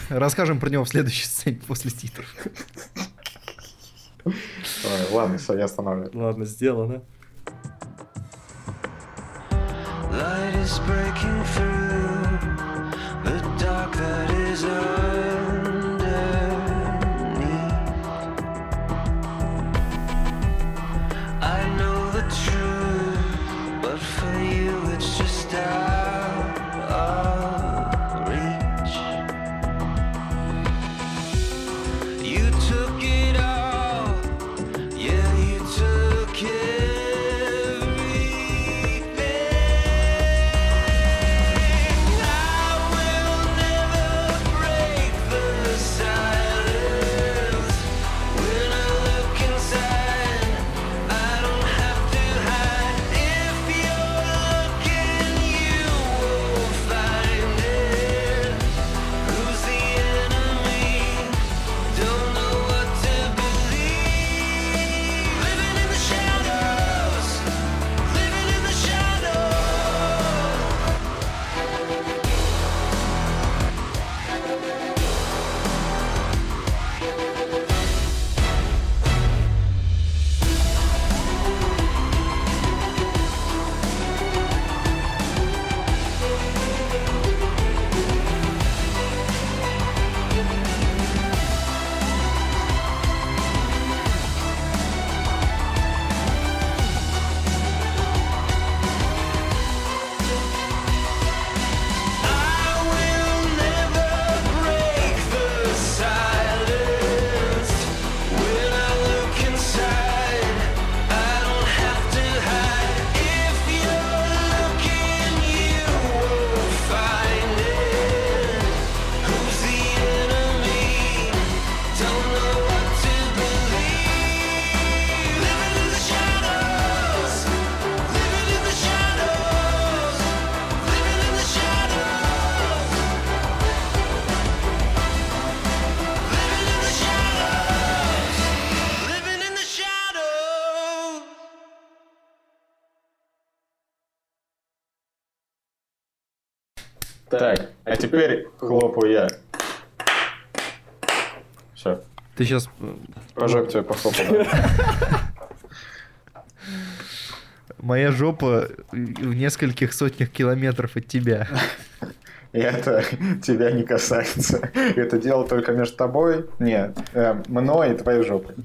Расскажем про него в следующей сцене после титров. ладно, все, я останавливаю. Ладно, сделано. Light is breaking through the dark that is underneath. Прожег тебе похлопал. <laughs> Моя жопа в нескольких сотнях километров от тебя. И это тебя не касается. Это дело только между тобой, нет, э, мной и твоей жопой. <laughs>